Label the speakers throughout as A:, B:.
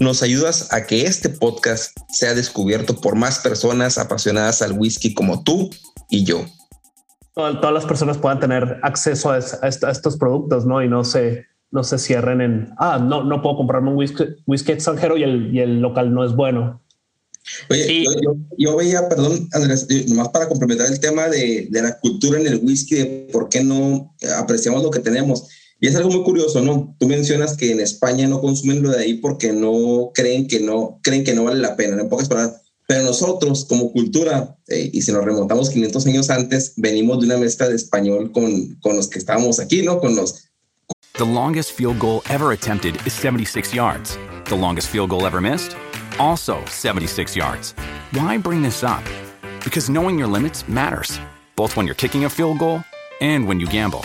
A: nos ayudas a que este podcast sea descubierto por más personas apasionadas al whisky como tú y yo.
B: Todas las personas puedan tener acceso a, estos productos, ¿no? Y no se, no se cierren en, ah, no, no puedo comprarme un whisky, whisky extranjero y el, y el local no es bueno.
A: Oye, yo, veía, perdón, Andrés, nomás para complementar el tema de, de, la cultura en el whisky, de por qué no apreciamos lo que tenemos. Y es algo muy curioso, ¿no? Tú mencionas que en España no consumen lo de ahí porque no creen que no, vale la pena, en pocas palabras. Pero nosotros, como cultura, eh, y si nos remontamos 500 años antes, venimos de una mezcla de español con, con los que estábamos aquí, ¿no? Con los...
C: The longest field goal ever attempted is 76 yards. The longest field goal ever missed? Also 76 yards. Why bring this up? Because knowing your limits matters, both when you're kicking a field goal and when you gamble.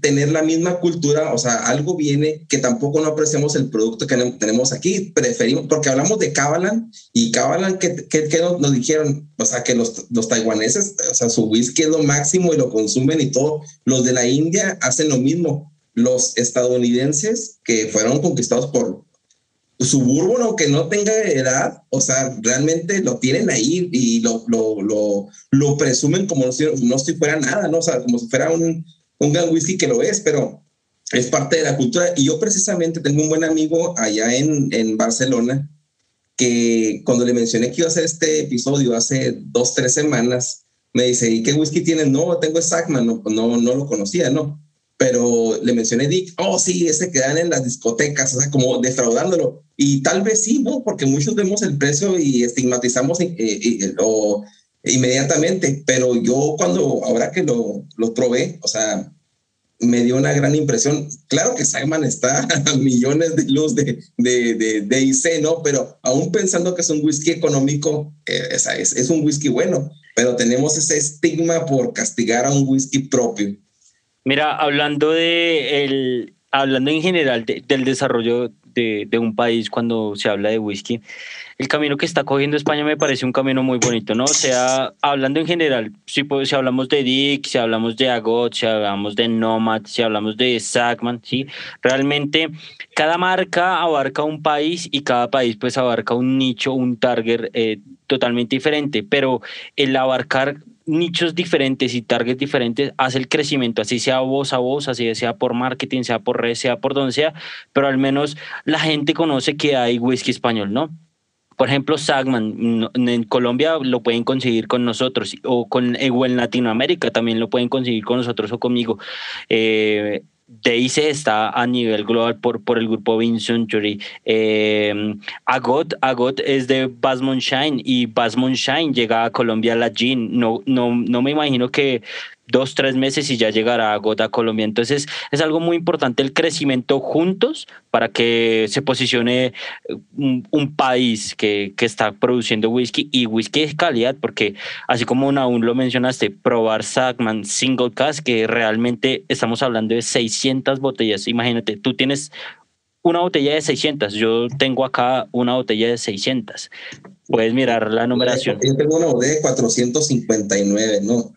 A: tener la misma cultura, o sea, algo viene que tampoco no apreciamos el producto que tenemos aquí, preferimos, porque hablamos de Kavalan y Kavalan, que, que, nos, dijeron? O sea, que los, los taiwaneses, o sea, su whisky es lo máximo y lo consumen y todo, los de la India hacen lo mismo, los estadounidenses que fueron conquistados por suburbo, aunque no tenga edad, o sea, realmente lo tienen ahí y lo, lo, lo, lo presumen como si, no si fuera nada, ¿no? O sea, como si fuera un, un gran whisky que lo es, pero es parte de la cultura. Y yo precisamente tengo un buen amigo allá en, en Barcelona que cuando le mencioné que iba a hacer este episodio hace dos, tres semanas, me dice, ¿y qué whisky tienes? No, tengo Sackman, no, no, no lo conocía, ¿no? Pero le mencioné Dick, oh sí, ese que dan en las discotecas, o sea, como defraudándolo. Y tal vez sí, ¿no? Porque muchos vemos el precio y estigmatizamos eh, eh, o inmediatamente, pero yo cuando, ahora que lo, lo probé, o sea, me dio una gran impresión. Claro que Simon está a millones de luz de, de, de, IC, ¿no? Pero aún pensando que es un whisky económico, eh, es, es, un whisky bueno, pero tenemos ese estigma por castigar a un whisky propio.
D: Mira, hablando de el, hablando en general del desarrollo de, de, un país cuando se habla de whisky, el camino que está cogiendo España me parece un camino muy bonito, ¿no? O sea, hablando en general, si, si hablamos de Dick, si hablamos de Agot, si hablamos de Nomad, si hablamos de Sackman, ¿sí? Realmente cada marca abarca un país y cada país pues abarca un nicho, un target eh, totalmente diferente, pero el abarcar nichos diferentes y targets diferentes hace el crecimiento, así sea voz a voz, así sea por marketing, sea por red, sea por donde sea, pero al menos la gente conoce que hay whisky español, ¿no? Por ejemplo, Sagman, en Colombia lo pueden conseguir con nosotros, o, con, eh, o en Latinoamérica también lo pueden conseguir con nosotros o conmigo. Eh, DIC está a nivel global por, por el grupo Bean Century. Eh, Agot, Agot es de Bass Shine y Bass Shine llega a Colombia la Jean. No, no, no me imagino que dos, tres meses y ya llegará a Gota Colombia. Entonces es algo muy importante el crecimiento juntos para que se posicione eh, un, país que, que, está produciendo whisky y whisky de calidad, porque así como aún lo mencionaste, probar Sagman Single Cask, que realmente estamos hablando de 600 botellas. Imagínate, tú tienes una botella de 600, yo tengo acá una botella de 600. Puedes mirar la numeración.
A: Yo tengo una botella de 459, ¿no?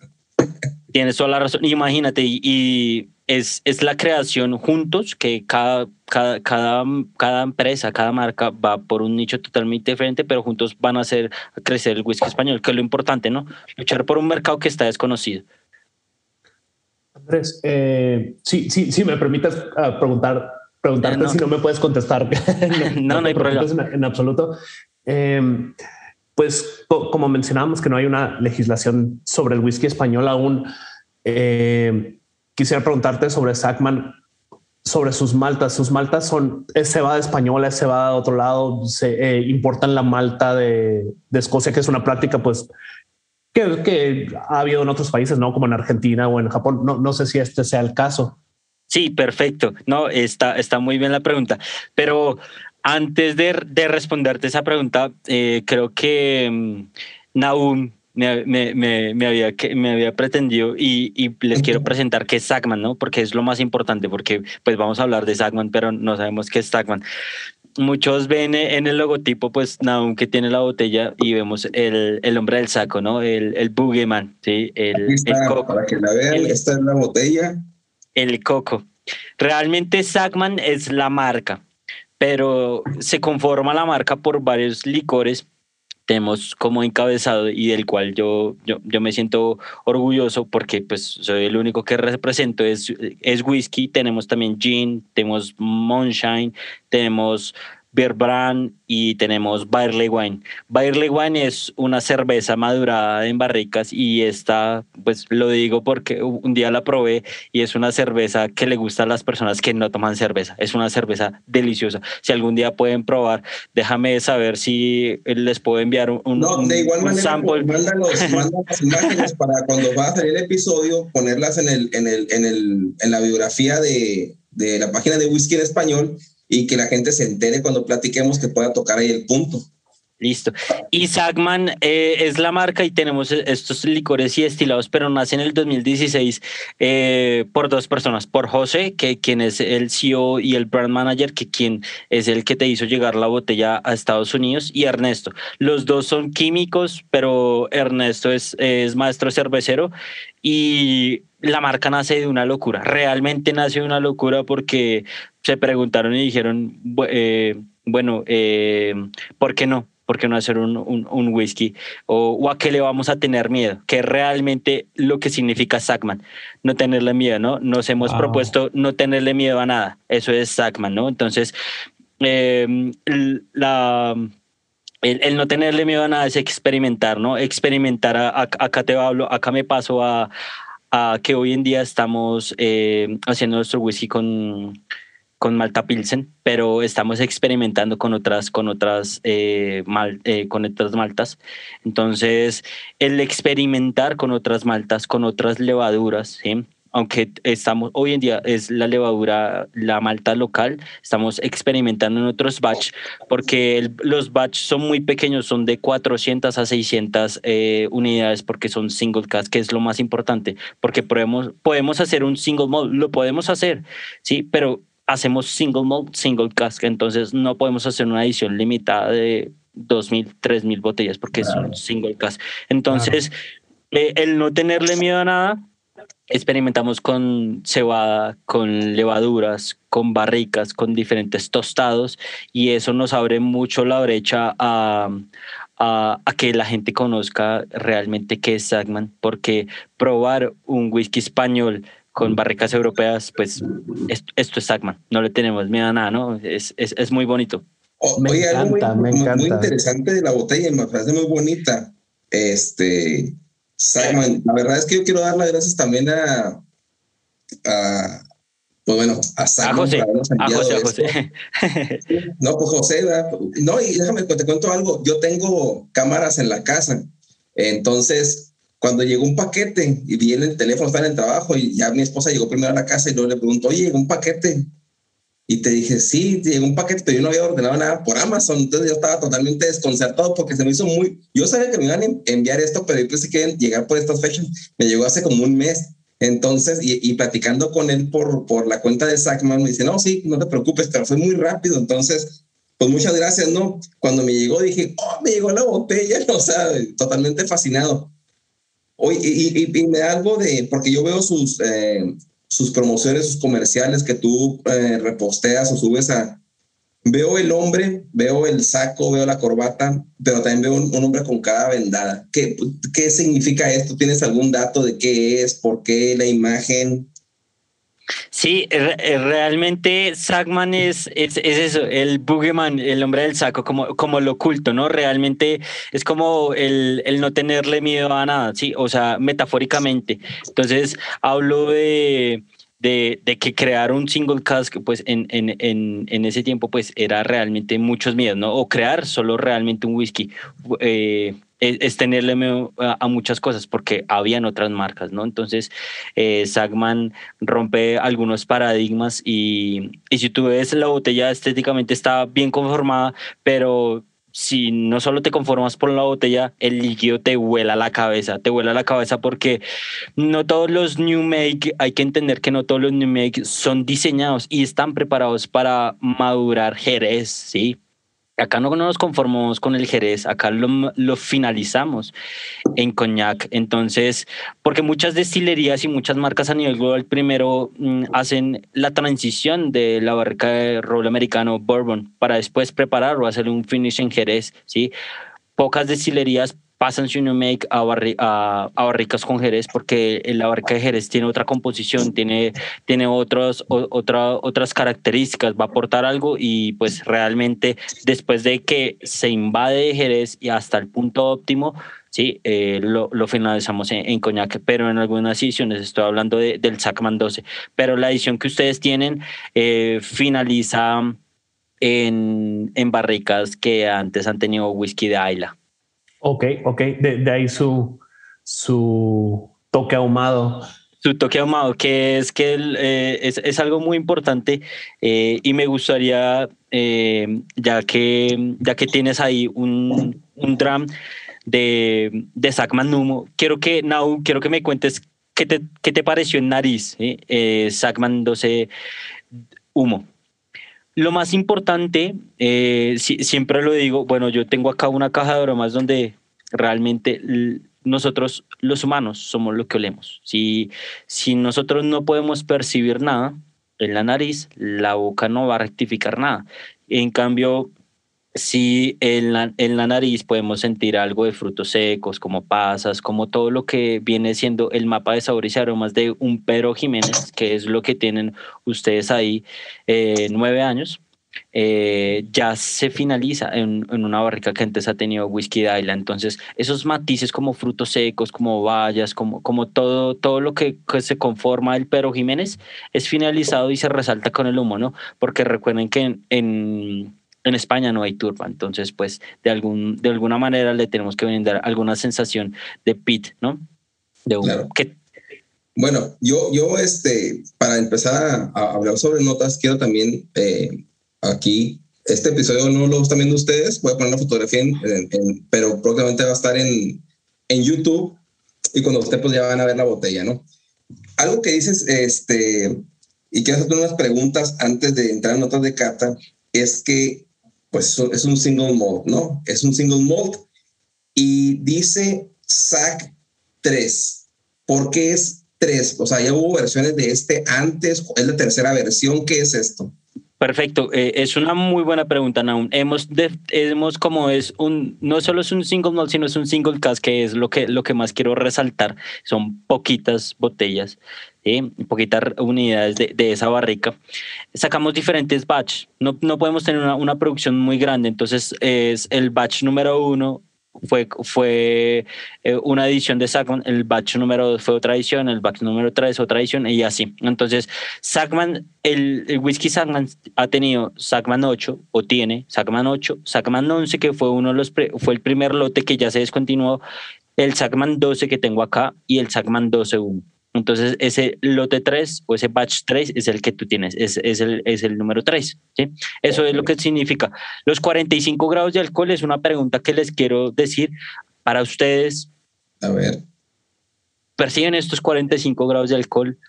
D: Tienes toda la razón. Imagínate, y, es, es la creación juntos que cada, cada, cada, cada empresa, cada marca va por un nicho totalmente diferente, pero juntos van a hacer crecer el whisky español, que es lo importante, ¿no? Luchar por un mercado que está desconocido.
B: Andrés, eh, sí, sí, sí, me permites ah, preguntar, preguntarte si no me puedes contestar.
D: no, no, hay problema.
B: En, absoluto. Em, pues como mencionábamos que no hay una legislación sobre el whisky español aún, eh, quisiera preguntarte sobre Sackman, sobre sus maltas. Sus maltas son es cebada española, es cebada de otro lado, se eh, importan la malta de, Escocia, que es una práctica pues que, que, ha habido en otros países, no como en Argentina o en Japón. No, no sé si este sea el caso.
D: Sí, perfecto. No, está, está muy bien la pregunta. Pero antes de, de responderte esa pregunta, eh, creo que um, Naum me, me, me, había, me había pretendido y, y, les quiero presentar qué es Sagman, ¿no? Porque es lo más importante, porque pues vamos a hablar de Sagman, pero no sabemos qué es Sagman. Muchos ven en el logotipo, pues Naum que tiene la botella y vemos el, el hombre del saco, ¿no? El, el Boogeyman, ¿sí? El,
A: el coco. Para que la vean, esta es la botella.
D: El coco. Realmente Sagman es la marca pero se conforma la marca por varios licores tenemos como encabezado y del cual yo, yo, yo, me siento orgulloso porque pues soy el único que represento es, es whisky, tenemos también gin, tenemos moonshine, tenemos Beer Brand y tenemos Barley Wine. Barley Wine es una cerveza madurada en barricas y esta, pues lo digo porque un día la probé y es una cerveza que le gusta a las personas que no toman cerveza. Es una cerveza deliciosa. Si algún día pueden probar, déjame saber si les puedo enviar un,
A: no, de igual manera, sample. Pues, las imágenes para cuando va a salir el episodio, ponerlas en, el, en, el, en, el, en la biografía de, de la página de Whisky en Español y que la gente se entere cuando platiquemos que pueda tocar ahí el punto.
D: Listo. Y Sagman eh, es la marca y tenemos estos licores y destilados, pero nace en el 2016 eh, por dos personas, por José, que quien es el CEO y el brand manager, que quien es el que te hizo llegar la botella a Estados Unidos, y Ernesto. Los dos son químicos, pero Ernesto es, es maestro cervecero y la marca nace de una locura. Realmente nace de una locura porque se preguntaron y dijeron, eh, bueno, eh, ¿por qué no? ¿Por qué no hacer un, un, whisky? O, a qué le vamos a tener miedo? Que realmente lo que significa Sackman, no tenerle miedo, ¿no? Nos hemos propuesto no tenerle miedo a nada. Eso es Sackman, ¿no? Entonces, eh, la, el, no tenerle miedo a nada es experimentar, ¿no? Experimentar, acá te hablo, acá me paso a, a que hoy en día estamos haciendo nuestro whisky con con Malta Pilsen, pero estamos experimentando con otras, con otras, eh, mal, eh, con otras maltas. Entonces, el experimentar con otras maltas, con otras levaduras, ¿sí? Aunque estamos hoy en día es la levadura, la malta local, estamos experimentando en otros batch, porque los batch son muy pequeños, son de 400 a 600 eh, unidades, porque son single cast, que es lo más importante, porque podemos, podemos hacer un single malt, lo podemos hacer, sí, pero hacemos single malt, single cask, entonces no podemos hacer una edición limitada de 2.000, 3.000 botellas porque es un single cask. Entonces, eh, el no tenerle miedo a nada, experimentamos con cebada, con levaduras, con barricas, con diferentes tostados y eso nos abre mucho la brecha a, a, a, que la gente conozca realmente qué es Sagman, porque probar un whisky español con barricas europeas, pues esto, es Sagman, no le tenemos miedo a nada, ¿no? Es, es, es muy bonito.
A: Oh, me encanta, muy, me encanta. Muy interesante de la botella, me parece muy bonita. Este, Sagman, la verdad es que yo quiero dar las gracias también a, a pues bueno, a Sagman.
D: A José, a José, a José.
A: no, pues José, no, y déjame te cuento algo, yo tengo cámaras en la casa, entonces cuando llegó un paquete y vi en el teléfono, estaba en el trabajo y ya mi esposa llegó primero a la casa y luego le preguntó, oye, llegó un paquete. Y te dije, sí, llegó un paquete, pero yo no había ordenado nada por Amazon. Entonces yo estaba totalmente desconcertado porque se me hizo muy. Yo sabía que me iban a enviar esto, pero yo pensé que iban a llegar por estas fechas. Me llegó hace como un mes. Entonces, y, y, platicando con él por, por la cuenta de Sackman, me dice, no, sí, no te preocupes, pero fue muy rápido. Entonces, pues muchas gracias, ¿no? Cuando me llegó dije, oh, me llegó la botella, o sea, totalmente fascinado. Oye, y, me da algo de, porque yo veo sus, eh, sus promociones, sus comerciales que tú eh, reposteas o subes a... Veo el hombre, veo el saco, veo la corbata, pero también veo un, hombre con cada vendada. ¿Qué, ¿Qué significa esto? ¿Tienes algún dato de qué es? ¿Por qué la imagen?
D: Sí, realmente Sackman es, es, eso, el boogeyman, el hombre del saco, como, como lo oculto, ¿no? Realmente es como el, el, no tenerle miedo a nada, ¿sí? O sea, metafóricamente. Entonces, hablo de, de, de que crear un single cask, pues en, en, en, en, ese tiempo, pues era realmente muchos miedos, ¿no? O crear solo realmente un whisky. Eh, es, tenerle a, muchas cosas porque habían otras marcas, ¿no? Entonces, eh, Sagman rompe algunos paradigmas y, y si tú ves la botella estéticamente está bien conformada, pero si no solo te conformas por la botella, el líquido te vuela la cabeza, te vuela la cabeza porque no todos los New Make, hay que entender que no todos los New Make son diseñados y están preparados para madurar Jerez, ¿sí? Acá no nos conformamos con el Jerez, acá lo, lo, finalizamos en coñac. Entonces, porque muchas destilerías y muchas marcas a nivel global primero mm, hacen la transición de la barrica de roble americano bourbon para después prepararlo, hacer un finish en Jerez, ¿sí? Pocas destilerías pasan su make a, a, a, barricas con Jerez porque la barrica de Jerez tiene otra composición, tiene, tiene otros, otra, otras características, va a aportar algo y pues realmente después de que se invade Jerez y hasta el punto óptimo, sí, eh, lo, lo, finalizamos en, en, coñac, pero en algunas ediciones, estoy hablando de, del Sacman 12, pero la edición que ustedes tienen eh, finaliza en, en barricas que antes han tenido whisky de Ayla.
B: Ok, ok. De, ahí su, su toque ahumado.
D: Su toque ahumado, que es que eh, es, es, algo muy importante eh, y me gustaría, eh, ya, que, ya que tienes ahí un, un de, de Sackman Numo, quiero que, Nau, quiero que me cuentes qué te, qué te pareció en nariz, eh, Sackman 12 humo. Lo más importante, eh, siempre lo digo, bueno, yo tengo acá una caja de bromas donde realmente nosotros los humanos somos lo que olemos. Si, si nosotros no podemos percibir nada en la nariz, la boca no va a rectificar nada. En cambio, si en la, en la nariz podemos sentir algo de frutos secos, como pasas, como todo lo que viene siendo el mapa de sabores y aromas de un Pedro Jiménez, que es lo que tienen ustedes ahí, eh, nueve años, eh, ya se finaliza en, en, una barrica que antes ha tenido whisky de Isla. Entonces, esos matices como frutos secos, como bayas, como, como todo, todo lo que, que, se conforma el Pedro Jiménez es finalizado y se resalta con el humo, ¿no? Porque recuerden que en en España no hay turba, entonces pues de, algún, de alguna manera le tenemos que brindar alguna sensación de pit, ¿no? De
A: claro. Bueno, yo, yo este, para empezar a, hablar sobre notas, quiero también eh, aquí, este episodio no lo están viendo ustedes, voy a poner una fotografía, en, pero próximamente va a estar en, en YouTube y cuando ustedes pues ya van a ver la botella, ¿no? Algo que dices, este, y quiero hacerte unas preguntas antes de entrar en notas de cata, es que pues es un single malt, ¿no? Es un single malt y dice SAC 3. ¿Por qué es 3? O sea, ya hubo versiones de este antes, es la tercera versión, ¿qué es esto?
D: Perfecto, eh, es una muy buena pregunta, Naum. Hemos, hemos como es un, no solo es un single malt, sino es un single cast, que es lo que, lo que más quiero resaltar. Son poquitas botellas poquitas unidades de, de, esa barrica. Sacamos diferentes batch, no, no podemos tener una, una, producción muy grande, entonces es el batch número uno fue, fue eh, una edición de Sackman, el batch número dos fue otra edición, el batch número tres otra edición y así. Entonces, Sackman, el, el whisky Sackman ha tenido Sackman 8 o tiene Sackman 8, Sackman 11 que fue uno de los fue el primer lote que ya se descontinuó, el Sackman 12 que tengo acá y el Sackman 12 1. Entonces, ese lote 3 o ese batch 3 es el que tú tienes, es, es, el, es el número 3. ¿sí? Eso es lo que significa. Los 45 grados de alcohol es una pregunta que les quiero decir para ustedes.
A: A ver.
D: ¿Perciben estos 45 grados de alcohol?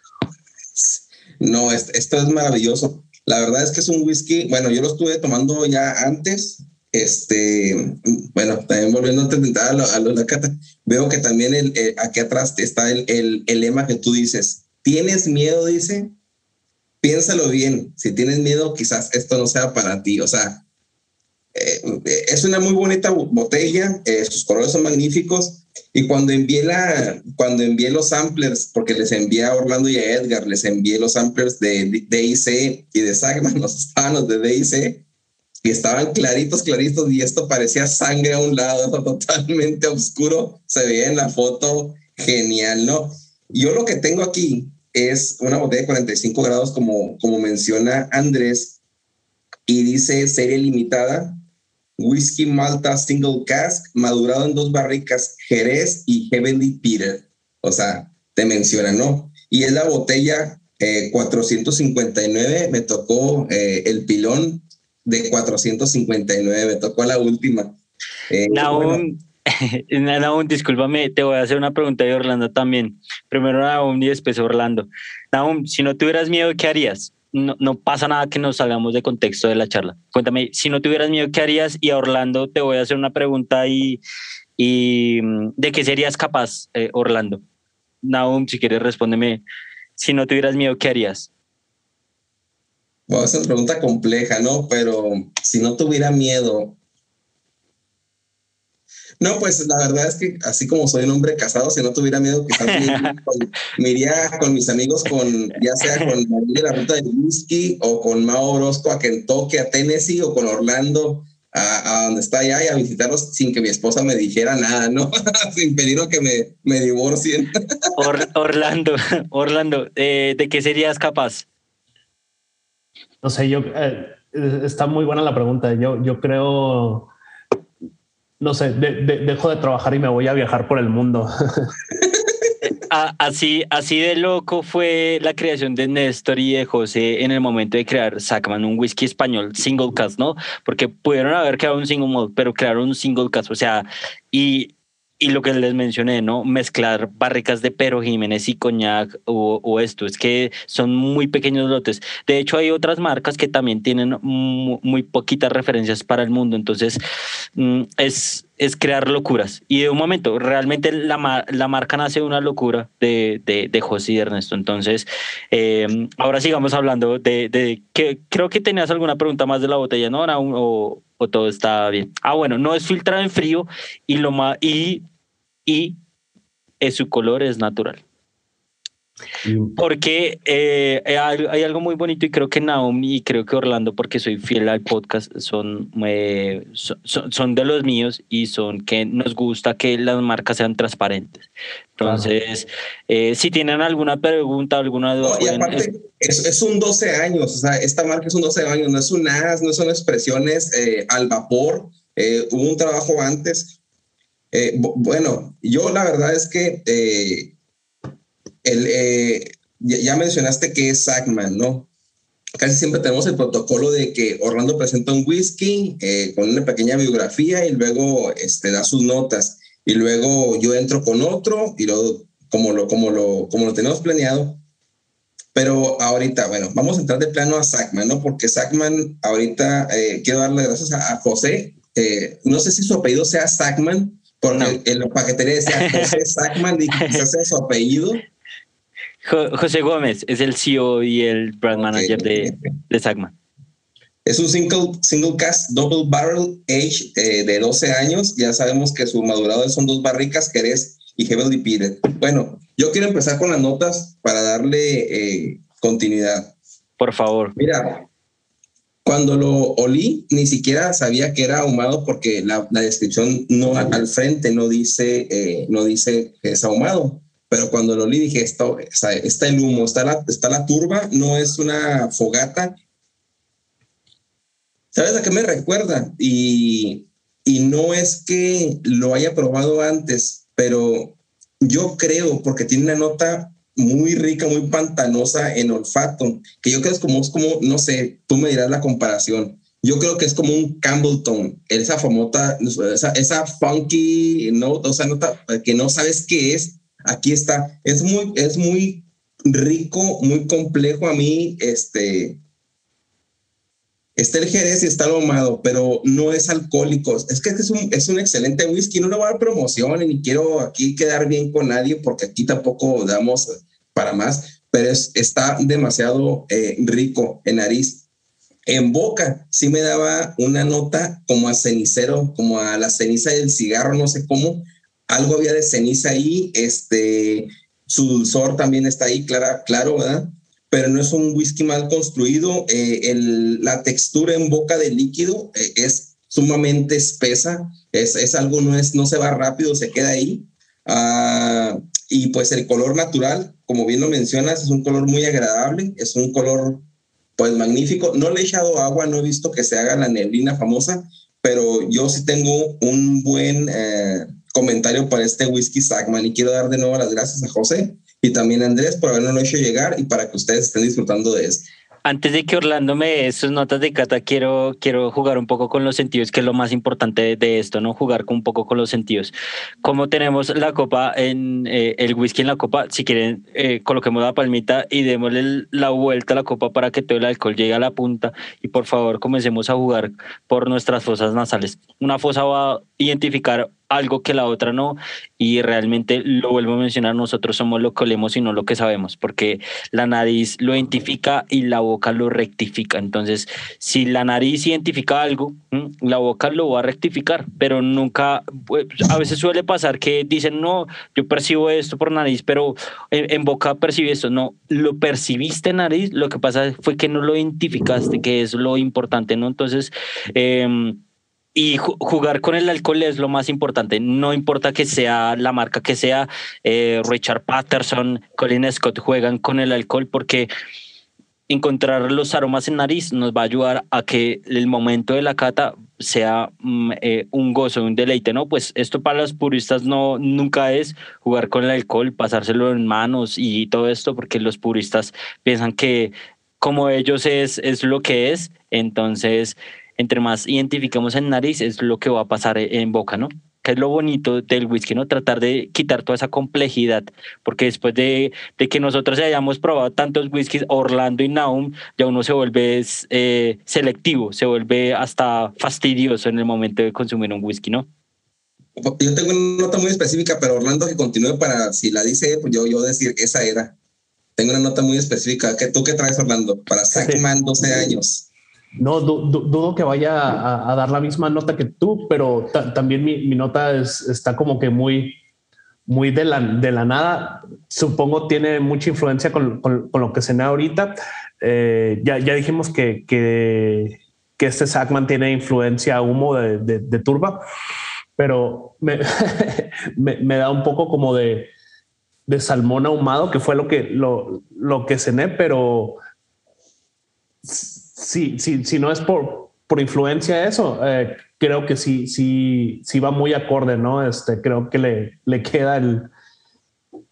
A: No, esto es maravilloso. La verdad es que es un whisky, bueno, yo lo estuve tomando ya antes este, bueno, también volviendo a intentar a lo, la cata, veo que también el, aquí atrás está el, el, el, lema que tú dices, ¿tienes miedo? Dice, piénsalo bien, si tienes miedo, quizás esto no sea para ti, o sea, eh, es una muy bonita botella, eh, sus colores son magníficos, y cuando envié, la, cuando envié los samplers, porque les envié a Orlando y a Edgar, les envié los samplers de DIC y de Sagman, los estaban los de DIC, estaban claritos, claritos, y esto parecía sangre a un lado, totalmente oscuro, se veía en la foto, genial, ¿no? Yo lo que tengo aquí es una botella de 45 grados, como, como menciona Andrés, y dice serie limitada, whisky malta single cask, madurado en dos barricas, Jerez y Heavenly Peter. O sea, te menciona, ¿no? Y es la botella 459, eh, me tocó eh, el pilón de 459, me tocó la última.
D: Eh, Naum, discúlpame, te voy a hacer una pregunta de Orlando también. Primero Naum y después Orlando. Naum, si no tuvieras miedo, ¿qué harías? no, pasa nada que nos salgamos de contexto de la charla. Cuéntame, si no tuvieras miedo, ¿qué harías? Y a Orlando te voy a hacer una pregunta y, y mm, ¿de qué serías capaz, eh, Orlando? Naum, si quieres, respóndeme. Si no tuvieras miedo, ¿qué harías?
A: Bueno, es una pregunta compleja, ¿no? Pero si no tuviera miedo, no, pues la verdad es que así como soy un hombre casado, si no tuviera miedo, quizás me, iría con mis amigos, con ya sea con María la ruta del whisky o con Mao Orozco a Kentucky, a Tennessee o con Orlando a, donde está allá y a visitarlos sin que mi esposa me dijera nada, ¿no? sin pedir que me, me divorcien.
D: Orlando, Orlando, eh, ¿de qué serías capaz?
B: No sé, yo eh, está muy buena la pregunta. Yo, yo creo no sé, dejo de trabajar y me voy a viajar por el mundo.
D: así, así de loco fue la creación de Néstor y de José en el momento de crear Sackman, un whisky español single cast, ¿no? Porque pudieron haber creado un single malt, pero crearon un single cast, o sea, y y lo que les mencioné, ¿no? Mezclar barricas de Pero Jiménez y Coñac o, esto, es que son muy pequeños lotes. De hecho, hay otras marcas que también tienen muy, poquitas referencias para el mundo, entonces mm, es, es crear locuras. Y de un momento, realmente la, la marca nace de una locura de, de, José y Ernesto. Entonces, em, ahora sigamos hablando de, de que creo que tenías alguna pregunta más de la botella, ¿no? O, o todo está bien. Ah, bueno, no es filtrado en frío y lo más y, y su color es natural. Porque eh, hay, algo muy bonito y creo que Naomi y creo que Orlando, porque soy fiel al podcast, son, eh, son, de los míos y son que nos gusta que las marcas sean transparentes. Entonces, eh, si tienen alguna pregunta, alguna duda.
A: y aparte, es, un 12 años, o sea, esta marca es un 12 años, no es un as, no son expresiones al vapor, hubo un trabajo antes. bueno, yo la verdad es que el, eh, ya, mencionaste que es Sackman, ¿no? Casi siempre tenemos el protocolo de que Orlando presenta un whisky eh, con una pequeña biografía y luego este, da sus notas. Y luego yo entro con otro y luego, como lo, como lo, como lo tenemos planeado. Pero ahorita, bueno, vamos a entrar de plano a Sackman, ¿no? Porque Sackman, ahorita eh, quiero darle gracias a, José. no sé si su apellido sea Sackman, porque en la paquetería decía José Sackman y quizás sea su apellido.
D: José Gómez es el CEO y el brand manager de, de Sagma.
A: Es un single, single cast double barrel age eh, de 12 años. Ya sabemos que su madurado son dos barricas, Jerez y Heavily Peated. Bueno, yo quiero empezar con las notas para darle eh, continuidad.
D: Por favor.
A: Mira, cuando lo olí, ni siquiera sabía que era ahumado porque la, la descripción no al frente no dice, eh, no dice que es ahumado pero cuando lo leí dije, está, está, el humo, está la, está la turba, no es una fogata. ¿Sabes a qué me recuerda? Y, y no es que lo haya probado antes, pero yo creo, porque tiene una nota muy rica, muy pantanosa en olfato, que yo creo es como, es como, no sé, tú me dirás la comparación. Yo creo que es como un Campbellton, esa famota, esa, esa funky note, o sea, nota que no sabes qué es, aquí está. Es muy, es muy rico, muy complejo a mí, este, está el Jerez y está el ahumado, pero no es alcohólico. Es que es un, es un excelente whisky. No le voy a dar promoción ni quiero aquí quedar bien con nadie porque aquí tampoco damos para más, pero es, está demasiado eh, rico en nariz. En boca sí me daba una nota como a cenicero, como a la ceniza del cigarro, no sé cómo. Algo había de ceniza ahí, este, su dulzor también está ahí, clara, claro, ¿verdad? pero no es un whisky mal construido. Eh, la textura en boca del líquido eh, es sumamente espesa, es, es, algo, no, es, no se va rápido, se queda ahí. Ah, y pues el color natural, como bien lo mencionas, es un color muy agradable, es un color pues magnífico. No le he echado agua, no he visto que se haga la neblina famosa, pero yo sí tengo un buen eh, comentario para este whisky Sagman y quiero dar de nuevo las gracias a José y también a Andrés por habernos hecho llegar y para que ustedes estén disfrutando de esto.
D: Antes de que Orlando me dé sus notas de cata, quiero, quiero jugar un poco con los sentidos, que es lo más importante de, esto, ¿no? Jugar un poco con los sentidos. Como tenemos la copa en eh, el whisky en la copa, si quieren, eh, coloquemos la palmita y démosle la vuelta a la copa para que todo el alcohol llegue a la punta. Y por favor, comencemos a jugar por nuestras fosas nasales. Una fosa va a identificar algo que la otra no. Y realmente lo vuelvo a mencionar, nosotros somos lo que olemos y no lo que sabemos, porque la nariz lo identifica y la boca lo rectifica. Entonces, si la nariz identifica algo, la boca lo va a rectificar, pero nunca, pues, a veces suele pasar que dicen, no, yo percibo esto por nariz, pero en, boca percibe esto. No, lo percibiste en nariz, lo que pasa fue que no lo identificaste, que es lo importante, ¿no? Entonces, eh, y jugar con el alcohol es lo más importante. No importa que sea la marca que sea, eh, Richard Patterson, Colin Scott juegan con el alcohol porque encontrar los aromas en nariz nos va a ayudar a que el momento de la cata sea mm, eh, un gozo, un deleite, ¿no? Pues esto para los puristas no nunca es jugar con el alcohol, pasárselo en manos y todo esto, porque los puristas piensan que como ellos es, es lo que es, entonces entre más identificamos en nariz es lo que va a pasar en boca, ¿no? Que es lo bonito del whisky, ¿no? Tratar de quitar toda esa complejidad, porque después de, de que nosotros hayamos probado tantos whiskies, Orlando y Naum, ya uno se vuelve eh, selectivo, se vuelve hasta fastidioso en el momento de consumir un whisky, ¿no?
A: Yo tengo una nota muy específica, pero Orlando que continúe para, si la dice, pues yo, yo decir, esa era. Tengo una nota muy específica. ¿Tú qué traes, Orlando? Para Sackman, 12 años.
B: No, dudo que vaya a, dar la misma nota que tú, pero también mi, nota está como que muy, muy de la, de la nada. Supongo tiene mucha influencia con, lo que se ahorita. Eh, ya, ya dijimos que, que, este Sackman tiene influencia humo de, turba, pero me, me, da un poco como de, de salmón ahumado, que fue lo que, lo, lo que cené, pero sí, sí, si no es por, por influencia eso, eh, creo que sí, sí, sí va muy acorde, ¿no? Este, creo que le, le queda el,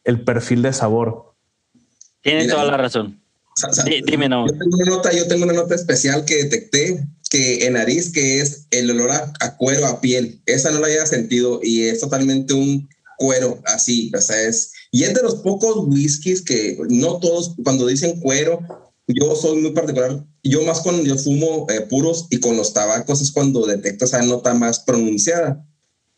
B: el perfil de sabor.
D: Tiene toda la razón. dime no.
A: Yo tengo, una nota, yo tengo una nota especial que detecté que en nariz, que es el olor a, cuero, a piel. Esa no la había sentido y es totalmente un cuero así, o sea, es, y es de los pocos whiskies que no todos, cuando dicen cuero, yo soy muy particular. Yo más cuando yo fumo eh, puros y con los tabacos es cuando detecto esa nota más pronunciada.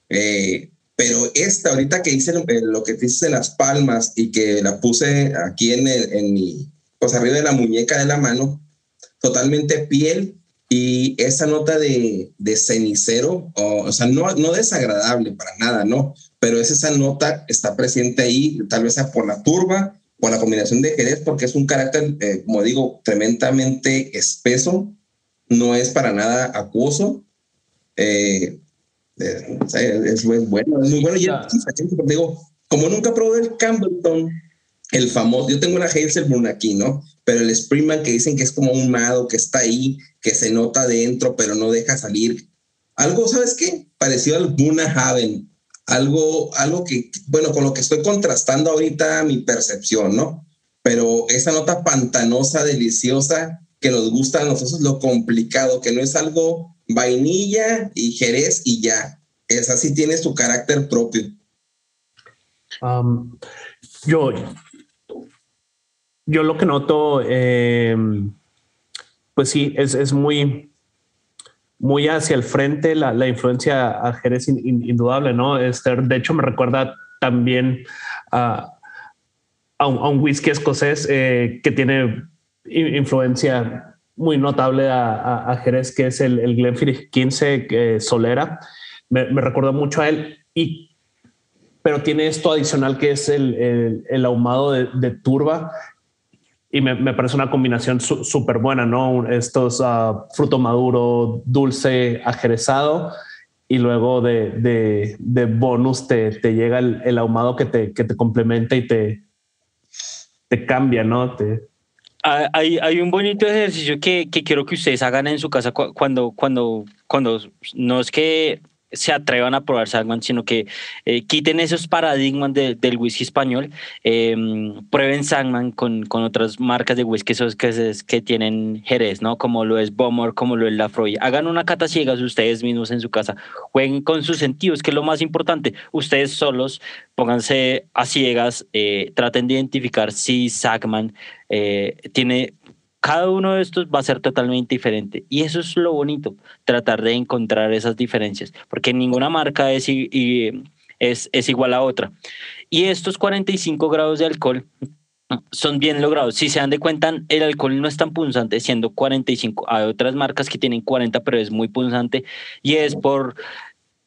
A: Eh, pero esta, ahorita que hice eh, lo, que dices en las palmas y que la puse aquí en, en mi, pues arriba de la muñeca de la mano, totalmente piel y esa nota de, de cenicero, o, o, sea, no, no desagradable para nada, ¿no? Pero es esa nota, está presente ahí, tal vez sea por la turba con la combinación de Jerez, porque es un carácter, eh, como digo, tremendamente espeso, no es para nada acuoso. Eh, eh, es, bueno, es muy bueno. Y digo, como nunca probé el Campbellton, el famoso, yo tengo una Hazelbrunn aquí, ¿no? Pero el Springman que dicen que es como un mado, que está ahí, que se nota dentro, pero no deja salir. Algo, ¿sabes qué? Parecido al Buna Haven algo, algo que, bueno, con lo que estoy contrastando ahorita mi percepción, ¿no? Pero esa nota pantanosa, deliciosa, que nos gusta a nosotros, lo complicado, que no es algo vainilla y jerez y ya. Esa sí tiene su carácter propio.
B: yo, yo lo que noto, em, pues sí, es, es, muy, muy hacia el frente, la, la influencia a Jerez indudable, ¿no? Este, de hecho, me recuerda también a, a, un, whisky escocés eh, que tiene influencia muy notable a, a, Jerez, que es el, el Glenfiddich 15 eh, Solera. Me, me recordó mucho a él y pero tiene esto adicional que es el, el, el ahumado de, de, turba y me, me parece una combinación súper buena, ¿no? Estos uh, fruto maduro, dulce, ajerezado y luego de, de, de bonus te, te llega el, el, ahumado que te, que te complementa y te, te cambia, ¿no? Te...
D: Ah, hay, hay un bonito ejercicio que, que quiero que ustedes hagan en su casa cuando, cuando, cuando no es que se atrevan a probar Sagman, sino que eh, quiten esos paradigmas del whisky español, eh, prueben Sagman con, con otras marcas de whisky esos que, que tienen Jerez, ¿no? Como lo es Bomor, como lo es Lafroy. Hagan una cata ciegas ustedes mismos en su casa, jueguen con sus sentidos, que es lo más importante. Ustedes solos, pónganse a ciegas, eh, traten de identificar si Sagman eh, tiene cada uno de estos va a ser totalmente diferente. Y eso es lo bonito, tratar de encontrar esas diferencias, porque ninguna marca es, es, es igual a otra. Y estos 45 grados de alcohol son bien logrados. Si se dan de cuenta, el alcohol no es tan punzante, siendo 45. Hay otras marcas que tienen 40, pero es muy punzante. Y es por,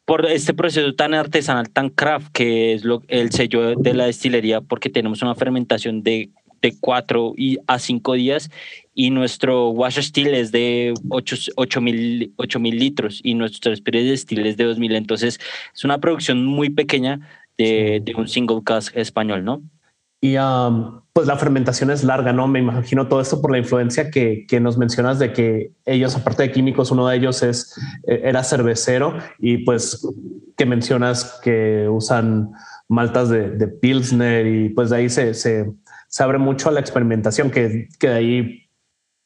D: por este proceso tan artesanal, tan craft, que es lo, el sello de la destilería, porque tenemos una fermentación de de 4 a 5 días y nuestro wash steel es de 8 mil litros y nuestro spirit steel es de 2 mil. Entonces es una producción muy pequeña de, de un single cask español, ¿no?
B: Y um, pues la fermentación es larga, ¿no? Me imagino todo esto por la influencia que, que, nos mencionas de que ellos, aparte de químicos, uno de ellos es, e, era cervecero y pues que mencionas que usan maltas de, de Pilsner y pues de ahí se, se, se abre mucho a la experimentación, que, que de ahí,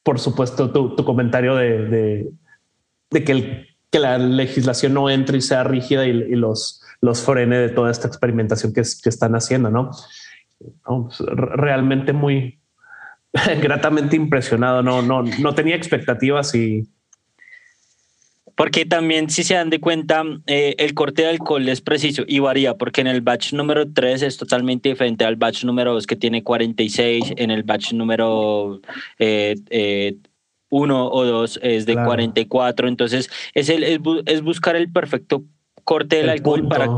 B: por supuesto, tu, comentario de, que, la legislación no entre y sea rígida y, los, los frene de toda esta experimentación que, que están haciendo, ¿no? no pues, realmente muy gratamente impresionado, no, no, no tenía expectativas y,
D: porque también, si se dan de cuenta, eh, el corte de alcohol es preciso y varía, porque en el batch número 3 es totalmente diferente al batch número 2 que tiene 46, en el batch número eh, eh, 1 o 2 es de claro. 44. Entonces, es, el, es, es, buscar el perfecto corte del el alcohol punto. para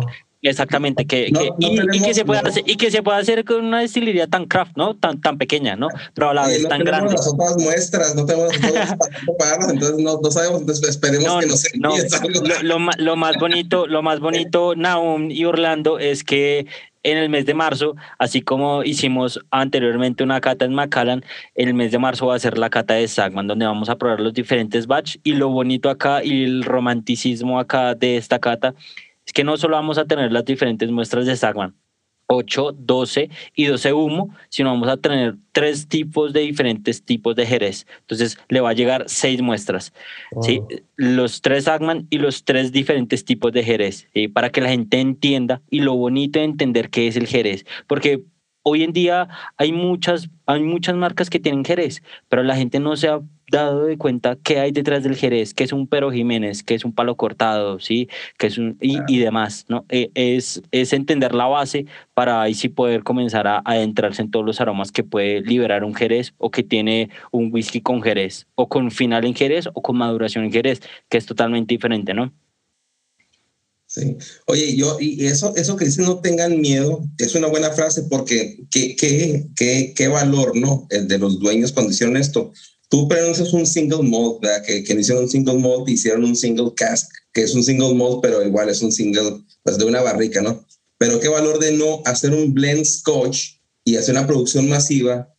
D: Exactamente, que, no, que, no y, tenemos, y, que se pueda no. hacer, y que se pueda hacer con una destilería tan craft, ¿no? Tan, tan pequeña, ¿no? Pero a la vez tan grande.
A: las otras muestras, no tenemos las para entonces no, no, sabemos, entonces esperemos que no se
D: no, lo, lo, lo, más bonito, lo más bonito, Naum y Orlando, es que en el mes de marzo, así como hicimos anteriormente una cata en Macallan, en el mes de marzo va a ser la cata de Sagman, donde vamos a probar los diferentes batch y lo bonito acá y el romanticismo acá de esta cata es que no solo vamos a tener las diferentes muestras de Sagman, 8, 12 y 12 humo, sino vamos a tener tres tipos de diferentes tipos de Jerez. Entonces le va a llegar seis muestras. ¿sí? los tres Sagman y los tres diferentes tipos de Jerez, ¿sí? para que la gente entienda y lo bonito de entender qué es el Jerez, porque hoy en día hay muchas, hay muchas marcas que tienen Jerez, pero la gente no se ha dado de cuenta qué hay detrás del Jerez, qué es un Pero Jiménez, qué es un palo cortado, ¿sí? que es un, y, y demás. ¿no? Eh, es, es entender la base para ahí sí poder comenzar a, a, adentrarse en todos los aromas que puede liberar un Jerez o que tiene un whisky con Jerez, o con final en Jerez o con maduración en Jerez, que es totalmente diferente, ¿no?
A: Sí. Oye, yo, y eso, eso que dicen no tengan miedo, es una buena frase porque qué, qué, qué, qué valor, ¿no? El de los dueños cuando hicieron esto tú pronuncias un single malt, ¿verdad? Que, que hicieron un single malt, hicieron un single cask, que es un single malt, pero igual es un single, pues de una barrica, ¿no? Pero qué valor de no hacer un blend scotch y hacer una producción masiva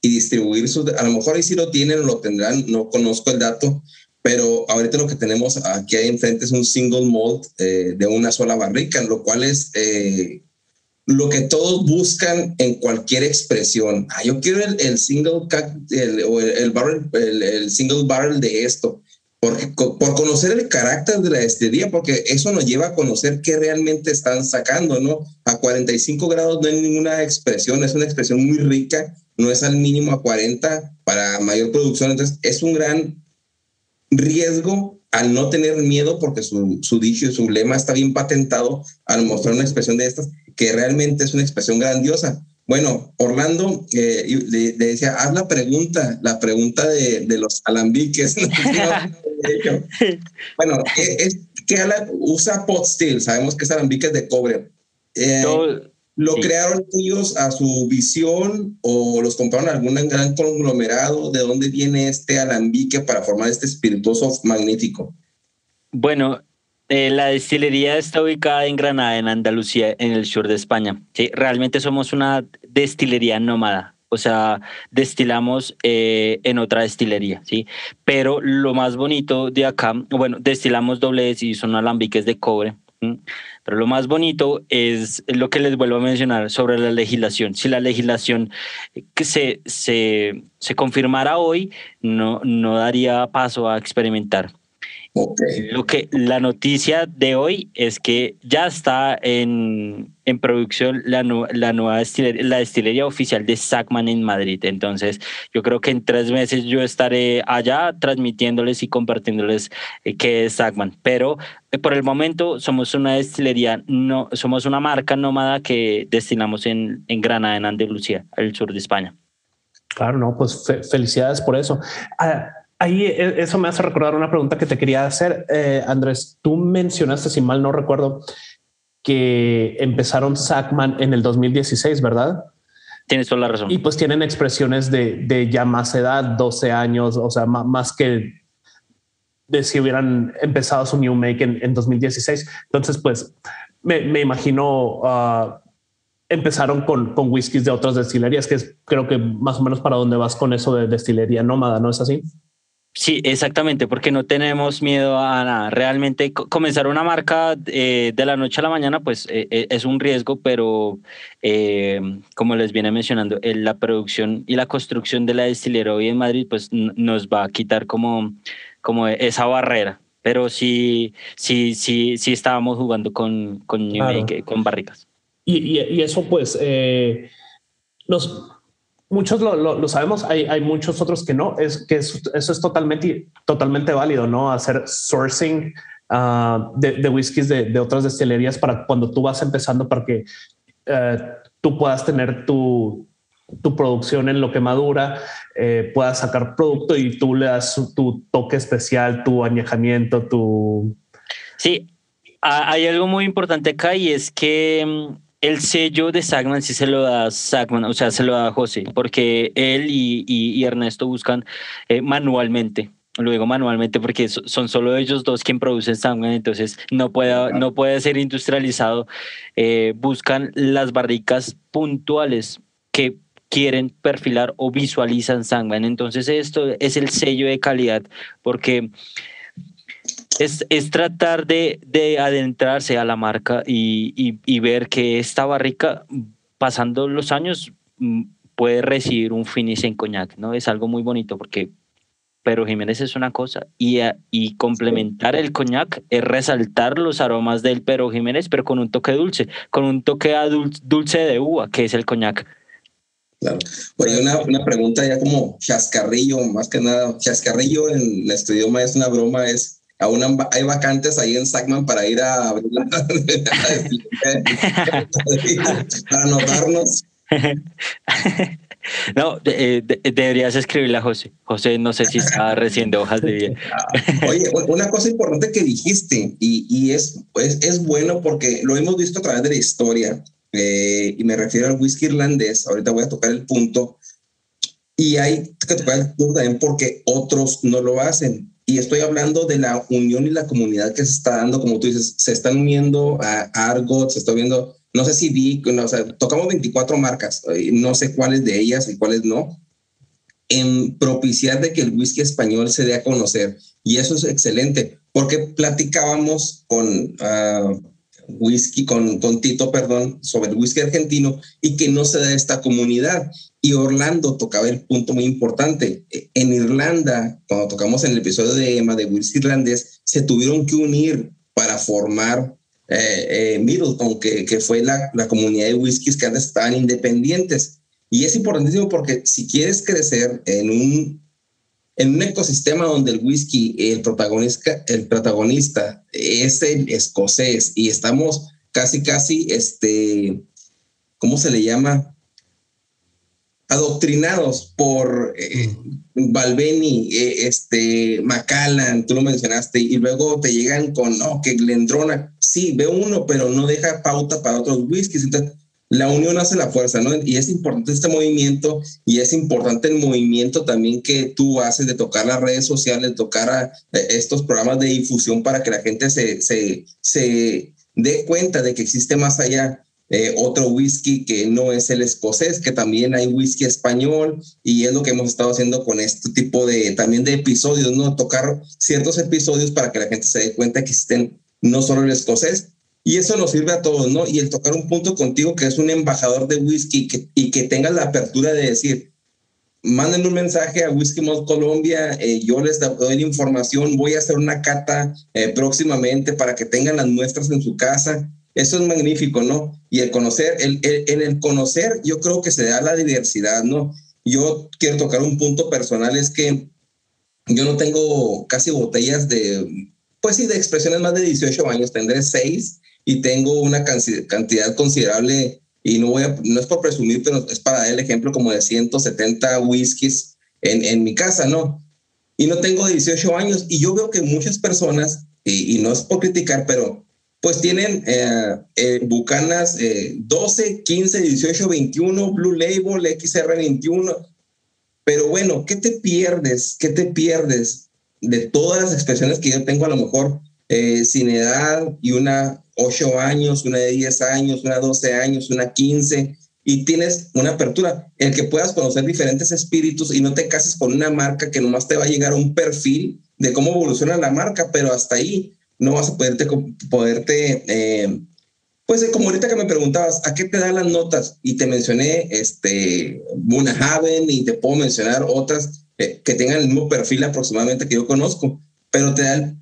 A: y distribuir sus, a lo mejor ahí sí lo tienen lo tendrán, no conozco el dato, pero ahorita lo que tenemos aquí enfrente es un single malt eh, de una sola barrica, lo cual es eh, lo que todos buscan en cualquier expresión. Ah, yo quiero el, el single el, o el, el, barrel, el, single barrel de esto, porque, por conocer el carácter de la destilería, porque eso nos lleva a conocer qué realmente están sacando, ¿no? A 45 grados no hay ninguna expresión, es una expresión muy rica, no es al mínimo a 40 para mayor producción, entonces es un gran riesgo al no tener miedo, porque su, su dicho y su lema está bien patentado, al mostrar una expresión de estas, que realmente es una expresión grandiosa. Bueno, Orlando eh, le, decía, haz la pregunta, la pregunta de, de los alambiques. bueno, es, que usa pot steel, sabemos que es alambiques de cobre. Eh, ¿Lo crearon ellos a su visión o los compraron algún gran conglomerado? ¿De dónde viene este alambique para formar este espirituoso magnífico?
D: Bueno, eh, la destilería está ubicada en Granada, en Andalucía, en el sur de España. Sí, realmente somos una destilería nómada. O sea, destilamos eh, en otra destilería, ¿sí? Pero lo más bonito de acá, bueno, destilamos dobles y son alambiques de cobre, pero lo más bonito es lo que les vuelvo a mencionar sobre la legislación. Si la legislación que se, se, se confirmara hoy, no, no daría paso a experimentar. Lo que la noticia de hoy es que ya está en, en producción la, la nueva destilería, la destilería oficial de Sacman en Madrid. Entonces, yo creo que en tres meses yo estaré allá transmitiéndoles y compartiéndoles eh, qué es Sacman. Pero eh, por el momento somos una destilería, no, somos una marca nómada que destinamos en, en Granada, en Andalucía, al sur de España.
B: Claro, no, pues felicidades por eso. Ah, Ahí e, eso me hace recordar una pregunta que te quería hacer, eh, Andrés. Tú mencionaste, si mal no recuerdo, que empezaron Sackman en el 2016, ¿verdad?
D: Tienes toda la razón.
B: Y pues tienen expresiones de, ya más edad, 12 años, o sea, más, que de si hubieran empezado su New Make en, 2016. Entonces, pues me, imagino uh, empezaron con, con whiskies de otras destilerías, que es creo que más o menos para dónde vas con eso de destilería nómada, ¿no es así?
D: Sí, exactamente, porque no tenemos miedo a nada. Realmente comenzar una marca eh, de la noche a la mañana, pues eh, eh, es un riesgo, pero como les viene mencionando, la producción y la construcción de la destilería hoy en Madrid, pues nos va a quitar como, como esa barrera. Pero sí, sí, sí, sí estábamos jugando con, con, con barricas.
B: Y, y, eso, pues, nos muchos lo, sabemos, hay, hay, muchos otros que no, es que eso, es totalmente, totalmente válido, ¿no? Hacer sourcing ah, de, de, whiskies de, otras destilerías para cuando tú vas empezando para que eh, tú puedas tener tu, tu producción en lo que madura, eh, puedas sacar producto y tú le das tu toque especial, tu añejamiento, tu...
D: Sí, hay algo muy importante acá y es que mm, el sello de Sagman sí se lo da Sagman, o sea, se lo da José, porque él y, Ernesto buscan eh, manualmente. Lo digo manualmente porque son solo ellos dos quien producen Sagman, entonces no puede, no puede ser industrializado. Eh, buscan las barricas puntuales que quieren perfilar o visualizan Sangman. Entonces esto es el sello de calidad porque es, es tratar de, de, adentrarse a la marca y, y, ver que esta barrica, pasando los años, mm, puede recibir un finish en coñac, ¿no? Es algo muy bonito porque pero Jiménez es una cosa y, y complementar el coñac es resaltar los aromas del Pero Jiménez, pero con un toque dulce, con un toque dulce de uva, que es el coñac.
A: Claro. Oye, una, una, pregunta ya como chascarrillo, más que nada, chascarrillo en nuestro idioma es una broma, es Aún hay vacantes ahí en Sacman para ir a para anotarnos.
D: No, eh, deberías escribirle a José. José, no sé si está recién de hojas de bien.
A: Oye, una cosa importante que dijiste, y, y es, es, es, bueno porque lo hemos visto a través de la historia, eh, y me refiero al whisky irlandés. Ahorita voy a tocar el punto. Y hay que tocar el punto también porque otros no lo hacen. Y estoy hablando de la unión y la comunidad que se está dando, como tú dices, se están uniendo a Argot, se está viendo, no sé si vi, o sea, tocamos 24 marcas, no sé cuáles de ellas y cuáles no, en propiciar de que el whisky español se dé a conocer. Y eso es excelente, porque platicábamos con uh, whisky, con, con Tito, perdón, sobre el whisky argentino y que no se da esta comunidad. Y Orlando tocaba el punto muy importante. En Irlanda, cuando tocamos en el episodio de Emma de whisky irlandés, se tuvieron que unir para formar eh, eh, Middleton, que, que fue la, la, comunidad de whiskies que antes estaban independientes. Y es importantísimo porque si quieres crecer en un en un ecosistema donde el whisky, el protagonista, el protagonista es el escocés y estamos casi, casi, este, ¿cómo se le llama? adoctrinados por eh, Balbeni, eh, este, Macallan, tú lo mencionaste, y luego te llegan con, no, que Glendrona, sí, veo uno, pero no deja pauta para otros whiskies. Entonces, la unión hace la fuerza, ¿no? Y es importante este movimiento y es importante el movimiento también que tú haces de tocar las redes sociales, tocar eh, estos programas de difusión para que la gente se, se, se dé cuenta de que existe más allá eh, otro whisky que no es el escocés, que también hay whisky español y es lo que hemos estado haciendo con este tipo de también de episodios, ¿no? Tocar ciertos episodios para que la gente se dé cuenta que existen no solo el escocés y eso nos sirve a todos, ¿no? Y el tocar un punto contigo que es un embajador de whisky y que tengas la apertura de decir, manden un mensaje a Whisky Mod Colombia, eh, yo les doy la información, voy a hacer una cata eh, próximamente para que tengan las muestras en su casa eso es magnífico, ¿no? Y el conocer, el, en el conocer yo creo que se da la diversidad, ¿no? Yo quiero tocar un punto personal, es que yo no tengo casi botellas de, pues sí, de expresiones más de 18 años, tendré seis y tengo una cantidad considerable, y no, voy a, no es por presumir, pero es para dar el ejemplo como de 170 whiskies en, en mi casa, ¿no? Y no tengo 18 años y yo veo que muchas personas, y, y no es por criticar, pero pues tienen eh, eh, Bucanas 12, 15, 18, 21, Blue Label, XR21. Pero bueno, ¿qué te pierdes? ¿Qué te pierdes de todas las expresiones que yo tengo a lo mejor eh, sin edad y una 8 años, una de 10 años, una 12 años, una 15? Y tienes una apertura, en que puedas conocer diferentes espíritus y no te cases con una marca que nomás te va a llegar a un perfil de cómo evoluciona la marca, pero hasta ahí no vas a poderte, poderte eh, pues eh, como ahorita que me preguntabas, ¿a qué te dan las notas? Y te mencioné este, Haven y te puedo mencionar otras eh, que tengan el mismo perfil aproximadamente que yo conozco, pero te da el,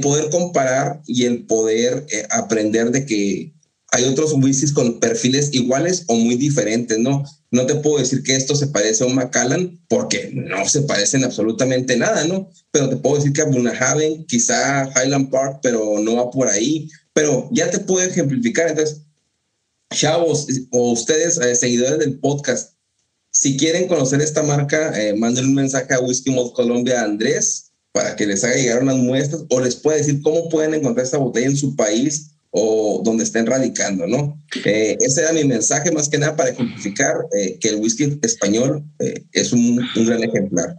A: poder comparar y el poder aprender de que hay otros whiskies con perfiles iguales o muy diferentes, ¿no? No te puedo decir que esto se parece a un Macallan porque no se parecen absolutamente nada, ¿no? Pero te puedo decir que a Bunahaven, quizá Highland Park, pero no va por ahí. Pero ya te puedo ejemplificar. Entonces, chavos o ustedes, eh, seguidores del podcast, si quieren conocer esta marca, eh, manden un mensaje a Whisky Mod Colombia Andrés para que les haga llegar unas muestras o les pueda decir cómo pueden encontrar esta botella en su país o donde estén radicando, ¿no? Eh, ese era mi mensaje más que nada para ejemplificar eh, que el whisky español eh, es un, un, gran ejemplar.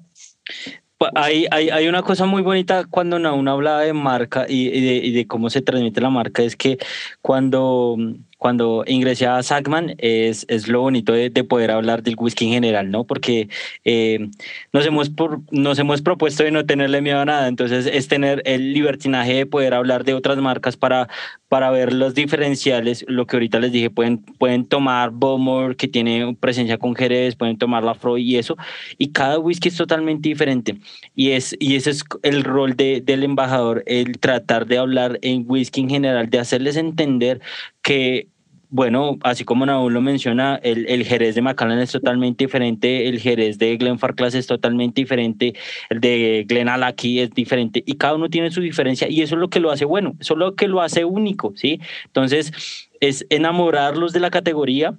D: Pues, hay, hay, hay, una cosa muy bonita cuando uno habla de marca y, y, de, y de cómo se transmite la marca, es que cuando cuando ingresé a Sagman es, es lo bonito de, poder hablar del whisky en general, ¿no? Porque eh, nos, hemos por, nos hemos propuesto de no tenerle miedo a nada, entonces es tener el libertinaje de poder hablar de otras marcas para, para ver los diferenciales, lo que ahorita les dije, pueden, pueden tomar Bowmore, que tiene presencia con Jerez, pueden tomar la Freud y eso, y cada whisky es totalmente diferente, y, es, y ese es el rol de, del embajador, el tratar de hablar en whisky en general, de hacerles entender que bueno, así como Naúl lo menciona, el, Jerez de Macallan es totalmente diferente, el Jerez de Glenfarclas es totalmente diferente, el de Glen Alaki es diferente y cada uno tiene su diferencia y eso es lo que lo hace bueno, eso es lo que lo hace único, ¿sí? Entonces, es enamorarlos de la categoría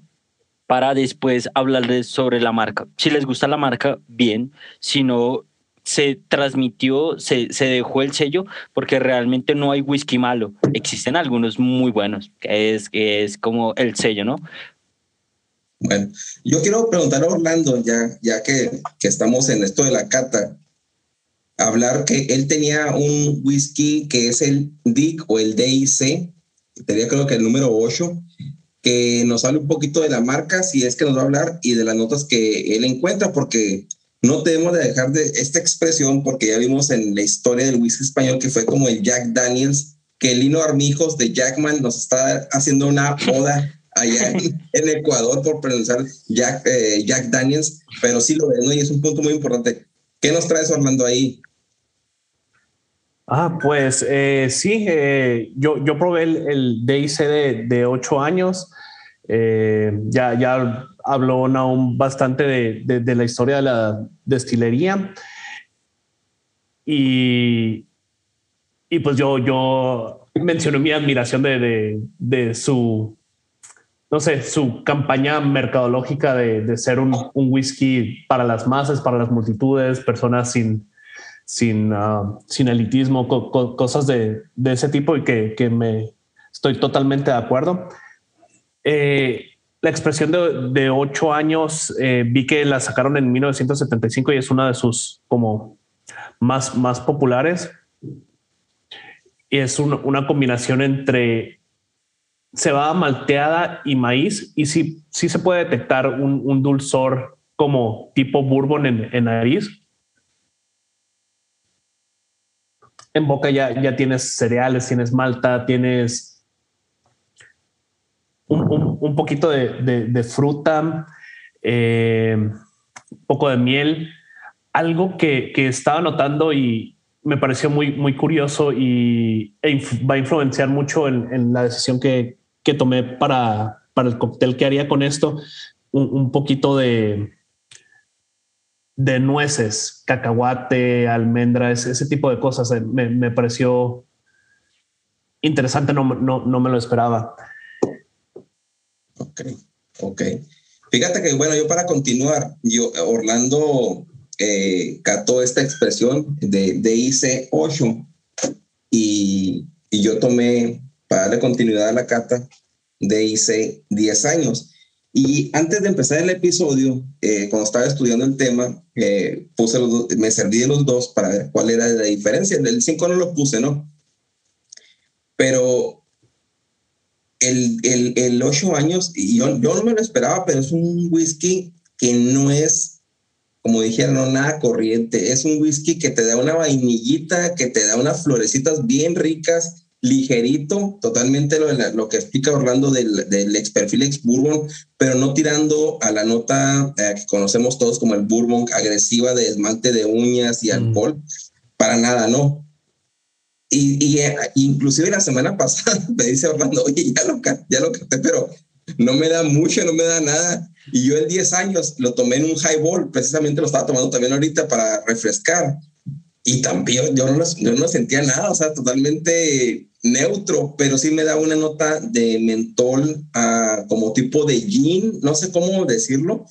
D: para después hablarles sobre la marca. Si les gusta la marca, bien, si no, se transmitió, se, se, dejó el sello, porque realmente no hay whisky malo. Existen algunos muy buenos, es, es como el sello, ¿no?
A: Bueno, yo quiero preguntar a Orlando, ya, ya que, que estamos en esto de la cata, hablar que él tenía un whisky que es el DIC o el DIC, tenía creo que el número 8, que nos hable un poquito de la marca, si es que nos va a hablar, y de las notas que él encuentra, porque no debemos de dejar de esta expresión porque ya vimos en la historia del whisky español que fue como el Jack Daniels, que el Lino Armijos de Jackman nos está haciendo una oda allá en, Ecuador por pronunciar Jack, eh, Jack Daniels, pero sí lo ven, ¿no? Y es un punto muy importante. ¿Qué nos traes, Orlando, ahí?
B: Ah, pues eh, sí, eh, yo, yo probé el, DIC de, de ocho años. Ya, ya habló aún bastante de, de, la historia de la destilería. y, y pues yo, yo mencioné mi admiración de, de, de su, no sé, su campaña mercadológica de, de ser un, un, whisky para las masas, para las multitudes, personas sin, sin, uh, sin elitismo, co co cosas de, de, ese tipo y que, que, me estoy totalmente de acuerdo. Eh, la expresión de, de ocho años eh, vi que la sacaron en 1975 y es una de sus como más, más populares. Y es un, una combinación entre cebada malteada y maíz. Y sí, sí se puede detectar un, un dulzor como tipo bourbon en, en, nariz. En boca ya, ya tienes cereales, tienes malta, tienes un, un, poquito de, fruta, eh, un poco de miel. Algo que, que estaba notando y, me pareció muy, muy curioso y e va a influenciar mucho en, la decisión que, que, tomé para, para el cóctel que haría con esto. Un, poquito de, de nueces, cacahuate, almendras, ese tipo de cosas. Eh, me, me pareció interesante, no, no, no, me lo esperaba.
A: Ok, ok. Fíjate que, bueno, yo para continuar, yo, Orlando eh, cató esta expresión de, de hice 8 y, y, yo tomé, para darle continuidad a la cata, de hice 10 años. Y antes de empezar el episodio, eh, cuando estaba estudiando el tema, eh, puse me serví de los dos para ver cuál era la diferencia. El 5 no lo puse, ¿no? Pero el, el, el 8 años, y yo, yo no me lo esperaba, pero es un whisky que no es como dijeron, no nada corriente. Es un whisky que te da una vainillita, que te da unas florecitas bien ricas, ligerito, totalmente lo, lo que explica Orlando del, del ex perfil ex bourbon, pero no tirando a la nota eh, que conocemos todos como el bourbon agresiva de esmalte de uñas y alcohol. Mm. Para nada, no. Y, y eh, inclusive la semana pasada me dice Orlando, oye, ya lo, ya lo capté, pero no me da mucho, no me da nada. Y yo en 10 años lo tomé en un highball, precisamente lo estaba tomando también ahorita para refrescar. Y también yo no, yo no sentía nada, o sea, totalmente neutro, pero sí me da una nota de mentol uh, como tipo de gin, no sé cómo decirlo,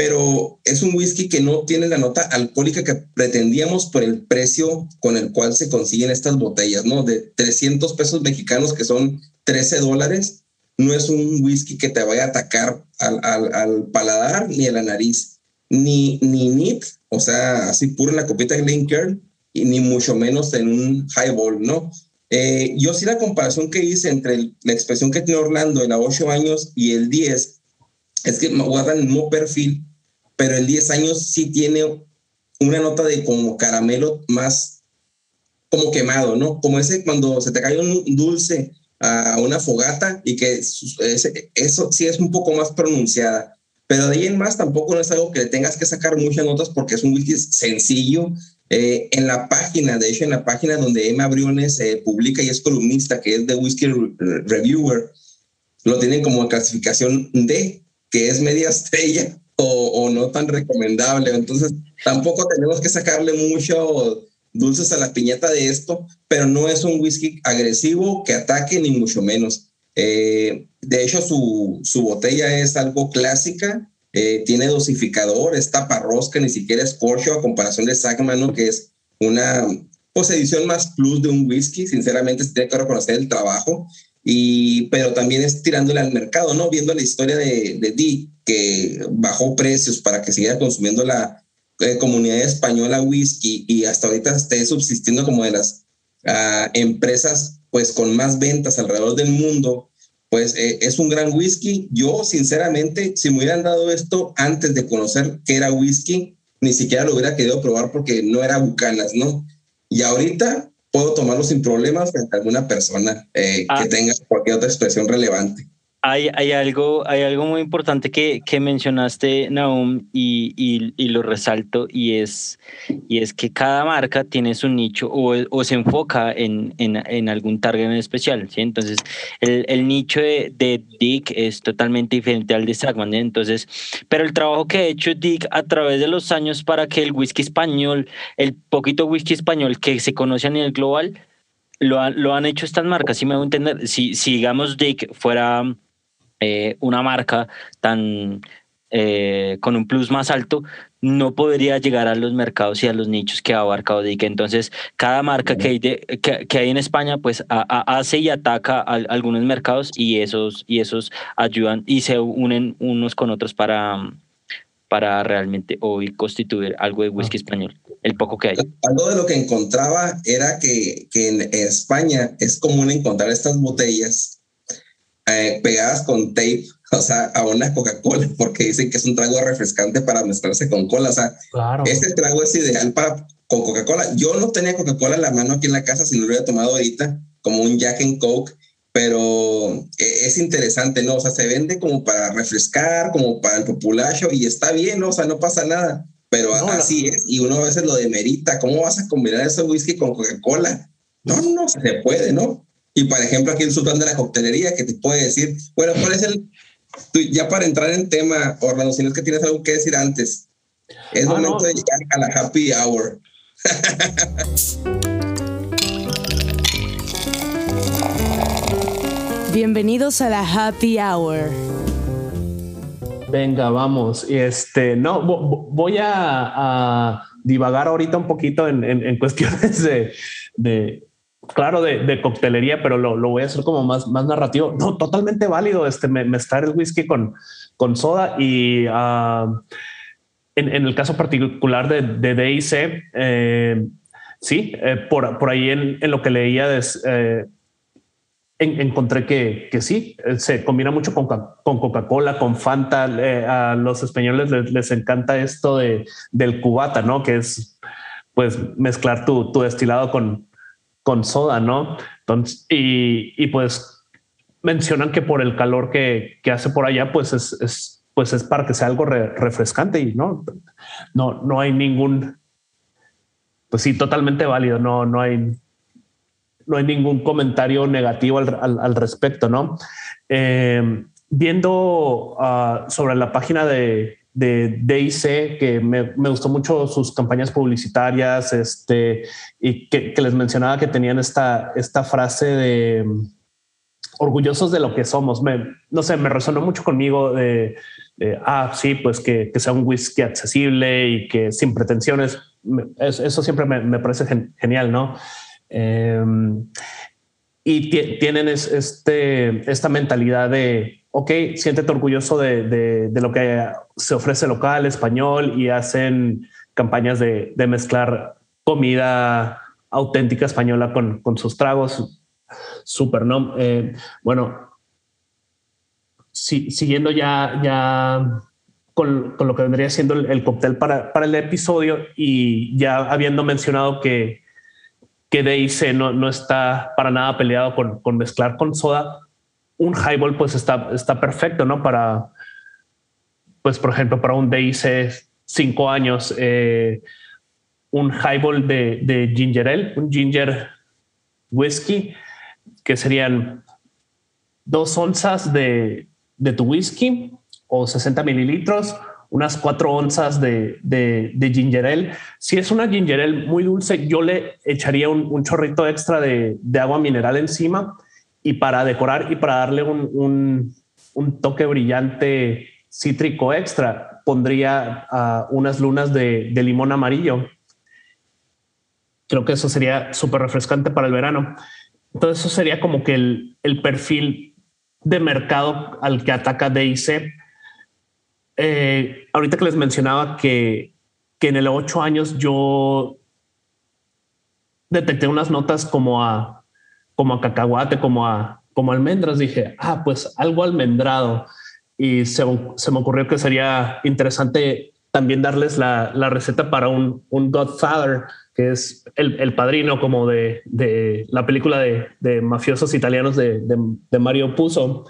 A: pero es un whisky que no tiene la nota alcohólica que pretendíamos por el precio con el cual se consiguen estas botellas, ¿no? De 300 pesos mexicanos, que son 13 dólares no es un whisky que te vaya a atacar al, al, al paladar ni a la nariz, ni, ni nit, o sea, así puro en la copita Glencairn, y ni mucho menos en un highball, ¿no? Eh, yo sí la comparación que hice entre el, la expresión que tiene Orlando en los 8 años y el 10, es que guardan el mismo perfil, pero el 10 años sí tiene una nota de como caramelo más como quemado, ¿no? Como ese cuando se te cae un dulce a una fogata y que eso sí es un poco más pronunciada. Pero de ahí en más tampoco no es algo que tengas que sacar muchas notas porque es un whisky sencillo. Eh, en la página, de hecho, en la página donde Emma Briones eh, publica y es columnista, que es de Whisky Reviewer, lo tienen como clasificación D, que es media estrella o, no tan recomendable. Entonces, tampoco tenemos que sacarle mucho dulces a la piñata de esto, pero no es un whisky agresivo que ataque ni mucho menos. Eh, de hecho, su, su, botella es algo clásica, eh, tiene dosificador, es taparrosca, ni siquiera es corcho a comparación de Sackman, que es una pues, edición más plus de un whisky. Sinceramente, se tiene que reconocer el trabajo, pero también es tirándole al mercado, ¿no? Viendo la historia de, de Dee, que bajó precios para que siguiera consumiendo la, eh, comunidad española whisky y hasta ahorita esté subsistiendo como de las uh, empresas pues con más ventas alrededor del mundo, pues eh, es un gran whisky. Yo sinceramente, si me hubieran dado esto antes de conocer que era whisky, ni siquiera lo hubiera querido probar porque no era bucanas, ¿no? Y ahorita puedo tomarlo sin problemas frente a alguna persona eh, ah. que tenga cualquier otra expresión relevante.
D: Hay, hay, algo, hay algo muy importante que, que mencionaste, Naum, y, y, y, lo resalto, y es, y es que cada marca tiene su nicho o, o se enfoca en, en, en, algún target en especial. ¿sí? Entonces, el, el nicho de, de, Dick es totalmente diferente al de Sagman. Entonces, pero el trabajo que ha hecho Dick a través de los años para que el whisky español, el poquito whisky español que se conoce a nivel global, lo, lo han hecho estas marcas. Si me voy a entender, si, si digamos Dick fuera eh, una marca tan eh, con un plus más alto, no podría llegar a los mercados y a los nichos que ha abarcado DIC. Entonces, cada marca que hay, que, hay en España, pues hace y ataca a, algunos mercados y esos, y esos ayudan y se unen unos con otros para, para realmente hoy constituir algo de whisky español, el poco que hay.
A: Algo de lo que encontraba era que, que en España es común encontrar estas botellas eh, pegadas con tape, o sea, a una Coca-Cola, porque dicen que es un trago refrescante para mezclarse con cola. O sea, este trago es ideal para con Coca-Cola. Yo no tenía Coca-Cola en la mano aquí en la casa, si no lo hubiera tomado ahorita, como un Jack and Coke, pero eh, es interesante, ¿no? O sea, se vende como para refrescar, como para el populacho, y está bien, ¿no? O sea, no pasa nada. Pero así es, y uno a veces lo demerita. ¿Cómo vas a combinar ese whisky con Coca-Cola? No, no, se puede, ¿no? Y por ejemplo, aquí el sultán de la coctelería que te puede decir, bueno, ¿cuál es el, ya para entrar en tema, Orlando, si no es que tienes algo que decir antes, es ah, momento de llegar a la happy hour.
E: Bienvenidos a la happy hour.
B: Venga, vamos. Y este, no, voy a, divagar ahorita un poquito en, en, cuestiones de, de claro, de, coctelería, pero lo, voy a hacer como más, más narrativo. No, totalmente válido este mezclar el whisky con, con soda y ah, en, el caso particular de, de DIC, eh, sí, eh, por, por, ahí en, lo que leía eh, encontré que, que, sí, se combina mucho con, con Coca-Cola, con Fanta. a los españoles les, encanta esto de, del cubata, ¿no? Que es pues mezclar tu, tu destilado con, con soda, ¿no? Entonces, y, y pues mencionan que por el calor que, que hace por allá, pues es, es, pues es para que sea algo refrescante y no, no, no hay ningún, pues sí, totalmente válido, no, no hay, no hay ningún comentario negativo al, al, respecto, ¿no? Eh, viendo uh, sobre la página de, de DIC, que me, gustó mucho sus campañas publicitarias, este, y que, les mencionaba que tenían esta, esta frase de orgullosos de lo que somos. Me, no sé, me resonó mucho conmigo de, ah, sí, pues que, que, sea un whisky accesible y que sin pretensiones. eso siempre me, me parece genial, ¿no? Eh, y tienen este, esta mentalidad de ok, siéntete orgulloso de, de, lo que se ofrece local, español, y hacen campañas de, de mezclar comida auténtica española con, con sus tragos. Súper, ¿no? Eh, bueno, si, siguiendo ya, ya con, con, lo que vendría siendo el, el cóctel para, para, el episodio y ya habiendo mencionado que, que DIC no, no está para nada peleado con, con mezclar con soda, un highball pues está, está perfecto, ¿no? Para, pues por ejemplo, para un DIC cinco años, eh, un highball de, ginger ale, un ginger whisky, que serían dos onzas de, de tu whisky o 60 mililitros, unas cuatro onzas de, de, de, ginger ale. Si es una ginger ale muy dulce, yo le echaría un, un chorrito extra de, de, agua mineral encima y para decorar y para darle un, un, toque brillante cítrico extra, pondría uh, unas lunas de, limón amarillo. Creo que eso sería súper refrescante para el verano. Entonces eso sería como que el, el perfil de mercado al que ataca DIC. Eh, ahorita que les mencionaba que, que en el ocho años yo detecté unas notas como a como a cacahuate, como a como almendras, dije, ah, pues algo almendrado. Y se, me ocurrió que sería interesante también darles la, la receta para un, un, Godfather, que es el, el padrino como de, de, la película de, de mafiosos italianos de, de Mario Puzo.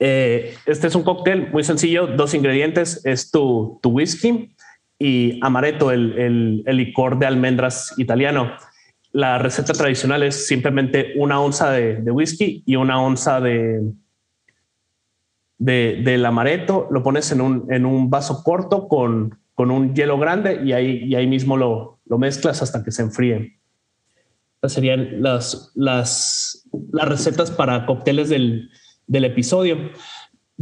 B: Eh, este es un cóctel muy sencillo, dos ingredientes, es tu, tu whisky y amaretto, el, el, licor de almendras italiano. La receta tradicional es simplemente una onza de, whisky y una onza de, de, del amaretto, lo pones en un, en un vaso corto con, con un hielo grande y ahí, y ahí mismo lo, lo mezclas hasta que se enfríe. Estas serían las, las, las recetas para cócteles del, del episodio.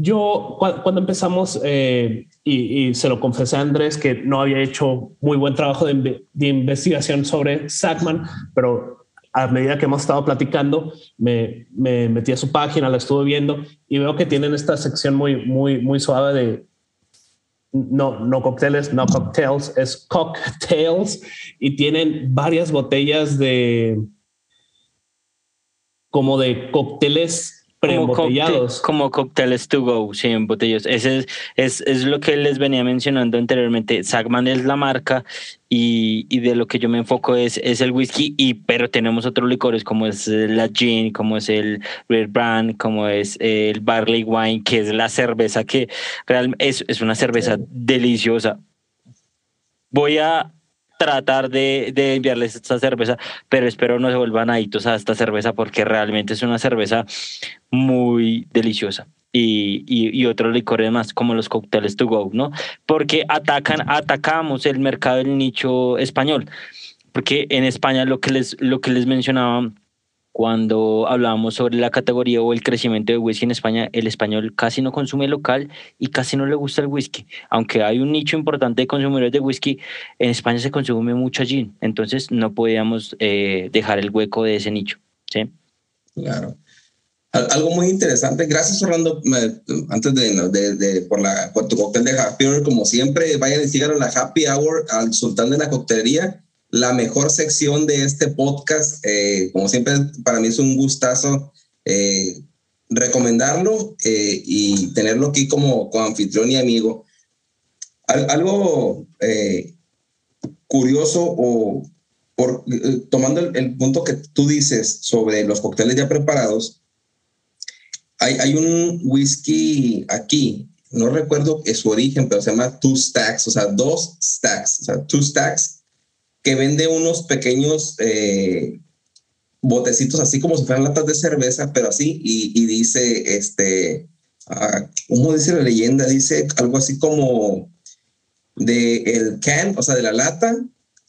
B: Yo cuando empezamos, eh, y, se lo confesé a Andrés que no había hecho muy buen trabajo de, de investigación sobre Sackman, pero a medida que hemos estado platicando, me, me, metí a su página, la estuve viendo y veo que tienen esta sección muy suave de no, no cócteles, no cocktails, es cocktails y tienen varias botellas de como de cócteles preembotellados.
D: Como, cócteles to go, sí, en botellas. Ese es, es, lo que les venía mencionando anteriormente. Sagman es la marca y, y, de lo que yo me enfoco es, es el whisky, y, pero tenemos otros licores como es la gin, como es el Red Brand, como es el Barley Wine, que es la cerveza que realmente es, es una cerveza deliciosa. Voy a tratar de, de, enviarles esta cerveza, pero espero no se vuelvan adictos a esta cerveza porque realmente es una cerveza muy deliciosa. Y, y, otros licores más como los cócteles to go, ¿no? Porque atacan, atacamos el mercado del nicho español. Porque en España lo que les, lo que les mencionaba cuando hablábamos sobre la categoría o el crecimiento de whisky en España, el español casi no consume local y casi no le gusta el whisky. Aunque hay un nicho importante de consumidores de whisky, en España se consume mucho gin. Entonces no podíamos eh, dejar el hueco de ese nicho. ¿sí?
A: Claro. Algo muy interesante, gracias Orlando, antes de, de, por, la, por tu cóctel de Happy Hour, como siempre, vayan y sigan a la Happy Hour al Sultán de la Coctelería la mejor sección de este podcast. Eh, como siempre, para mí es un gustazo eh, recomendarlo eh, y tenerlo aquí como, anfitrión y amigo. algo curioso o por, tomando el, punto que tú dices sobre los cócteles ya preparados, hay, hay un whisky aquí, no recuerdo su origen, pero se llama Two Stacks, o sea, dos stacks, o sea, Two Stacks que vende unos pequeños eh, botecitos así como si fueran latas de cerveza, pero así, y, dice, este, uh, ¿cómo dice la leyenda? Dice algo así como de el can, o sea, de la lata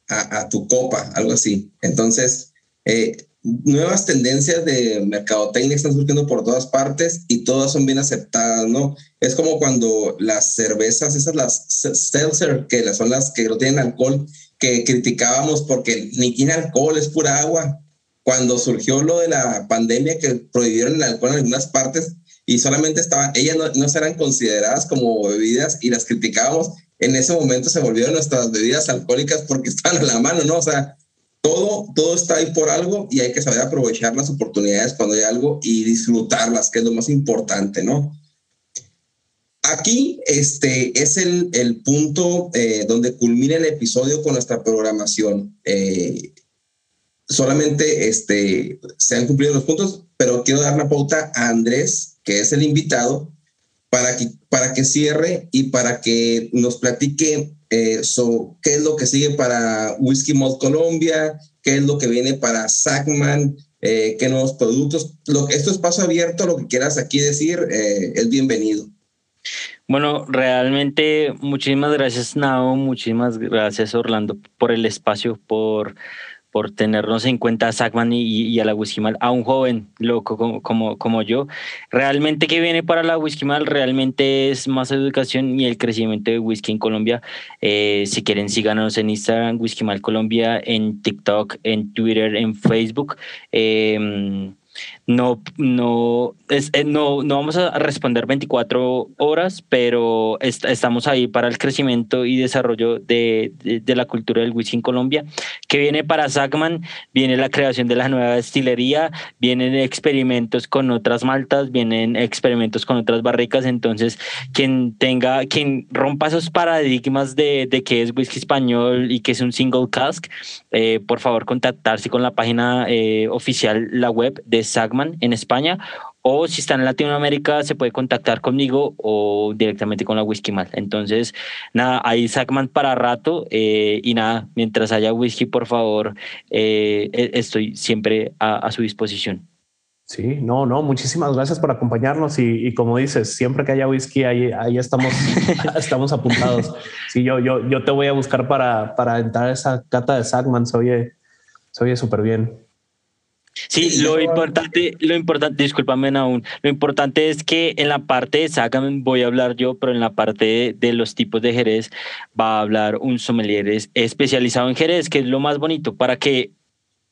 A: a, tu copa, algo así. Entonces, eh, nuevas tendencias de mercadotecnia están surgiendo por todas partes y todas son bien aceptadas, ¿no? Es como cuando las cervezas, esas las seltzer, que son las que no tienen alcohol, que criticábamos porque ni tiene alcohol, es pura agua. Cuando surgió lo de la pandemia que prohibieron el alcohol en algunas partes y solamente estaban, ellas no, no eran consideradas como bebidas y las criticábamos, en ese momento se volvieron nuestras bebidas alcohólicas porque estaban a la mano, ¿no? O sea, todo, todo está ahí por algo y hay que saber aprovechar las oportunidades cuando hay algo y disfrutarlas, que es lo más importante, ¿no? Aquí este, es el, el punto eh, donde culmina el episodio con nuestra programación. Eh, solamente este, se han cumplido los puntos, pero quiero dar la pauta a Andrés, que es el invitado, para que, para que cierre y para que nos platique eh, qué es lo que sigue para Whisky Malt Colombia, qué es lo que viene para Sackman, qué nuevos productos. Lo, esto es paso abierto, lo que quieras aquí decir es bienvenido.
D: Bueno, realmente muchísimas gracias, Nao, muchísimas gracias, Orlando, por el espacio, por, por tenernos en cuenta a Sackman y, a la Whisky Mal, a un joven loco como, como, yo. Realmente que viene para la Whisky Mal realmente es más educación y el crecimiento de whisky en Colombia. Eh, si quieren, síganos en Instagram, Whisky Mal Colombia, en TikTok, en Twitter, en Facebook. Eh, no, no, es, eh, no, no vamos a responder 24 horas, pero estamos ahí para el crecimiento y desarrollo de, de, la cultura del whisky en Colombia. que viene para Sackman? Viene la creación de la nueva destilería, vienen experimentos con otras maltas, vienen experimentos con otras barricas. Entonces, quien tenga, quien rompa esos paradigmas de, de que es whisky español y que es un single cask, eh, por favor, contactarse con la página eh, oficial, la web de Sagman en España o si está en Latinoamérica se puede contactar conmigo o directamente con la Whisky Mal. Entonces, nada, hay Sackman para rato eh, y nada, mientras haya whisky, por favor, eh, e-, estoy siempre a, su disposición.
B: Sí, no, no, muchísimas gracias por acompañarnos y, como dices, siempre que haya whisky, ahí, ahí estamos, estamos apuntados. Sí, yo, yo, yo te voy a buscar para, para entrar a esa cata de Sackman, se oye súper bien.
D: Sí, lo importante, lo importante, discúlpame aún, lo importante es que en la parte de Sagan voy a hablar yo, pero en la parte de, los tipos de Jerez va a hablar un sommelier especializado en Jerez, que es lo más bonito, para que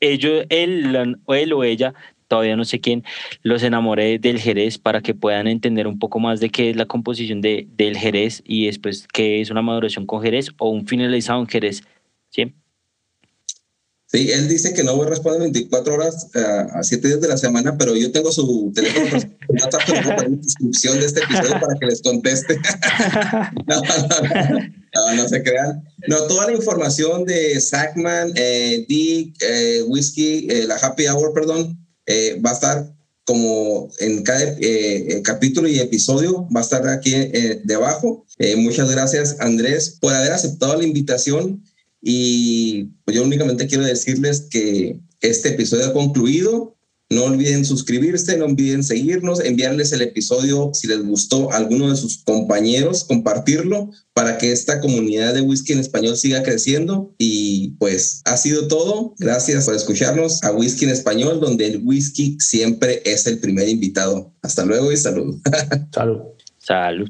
D: ellos, él, él o ella, todavía no sé quién, los enamore del Jerez para que puedan entender un poco más de qué es la composición de, del Jerez y después qué es una maduración con Jerez o un finalizado en Jerez. ¿sí?
A: Sí, él dice que no voy a responder 24 horas eh, a 7 días de la semana, pero yo tengo su teléfono en la descripción de este episodio para que les conteste. no, no, no, se crean. No, toda la información de Sackman, eh, Dick, eh, Whiskey, la Happy Hour, perdón, va a estar como en cada capítulo y episodio, va a estar aquí debajo. muchas gracias, Andrés, por haber aceptado la invitación. Y pues yo únicamente quiero decirles que este episodio ha concluido. No olviden suscribirse, no olviden seguirnos, enviarles el episodio si les gustó a alguno de sus compañeros, compartirlo para que esta comunidad de whisky en español siga creciendo. Y pues ha sido todo. Gracias por escucharnos a Whisky en Español, donde el whisky siempre es el primer invitado. Hasta luego y salud.
B: Salud.
D: Salud.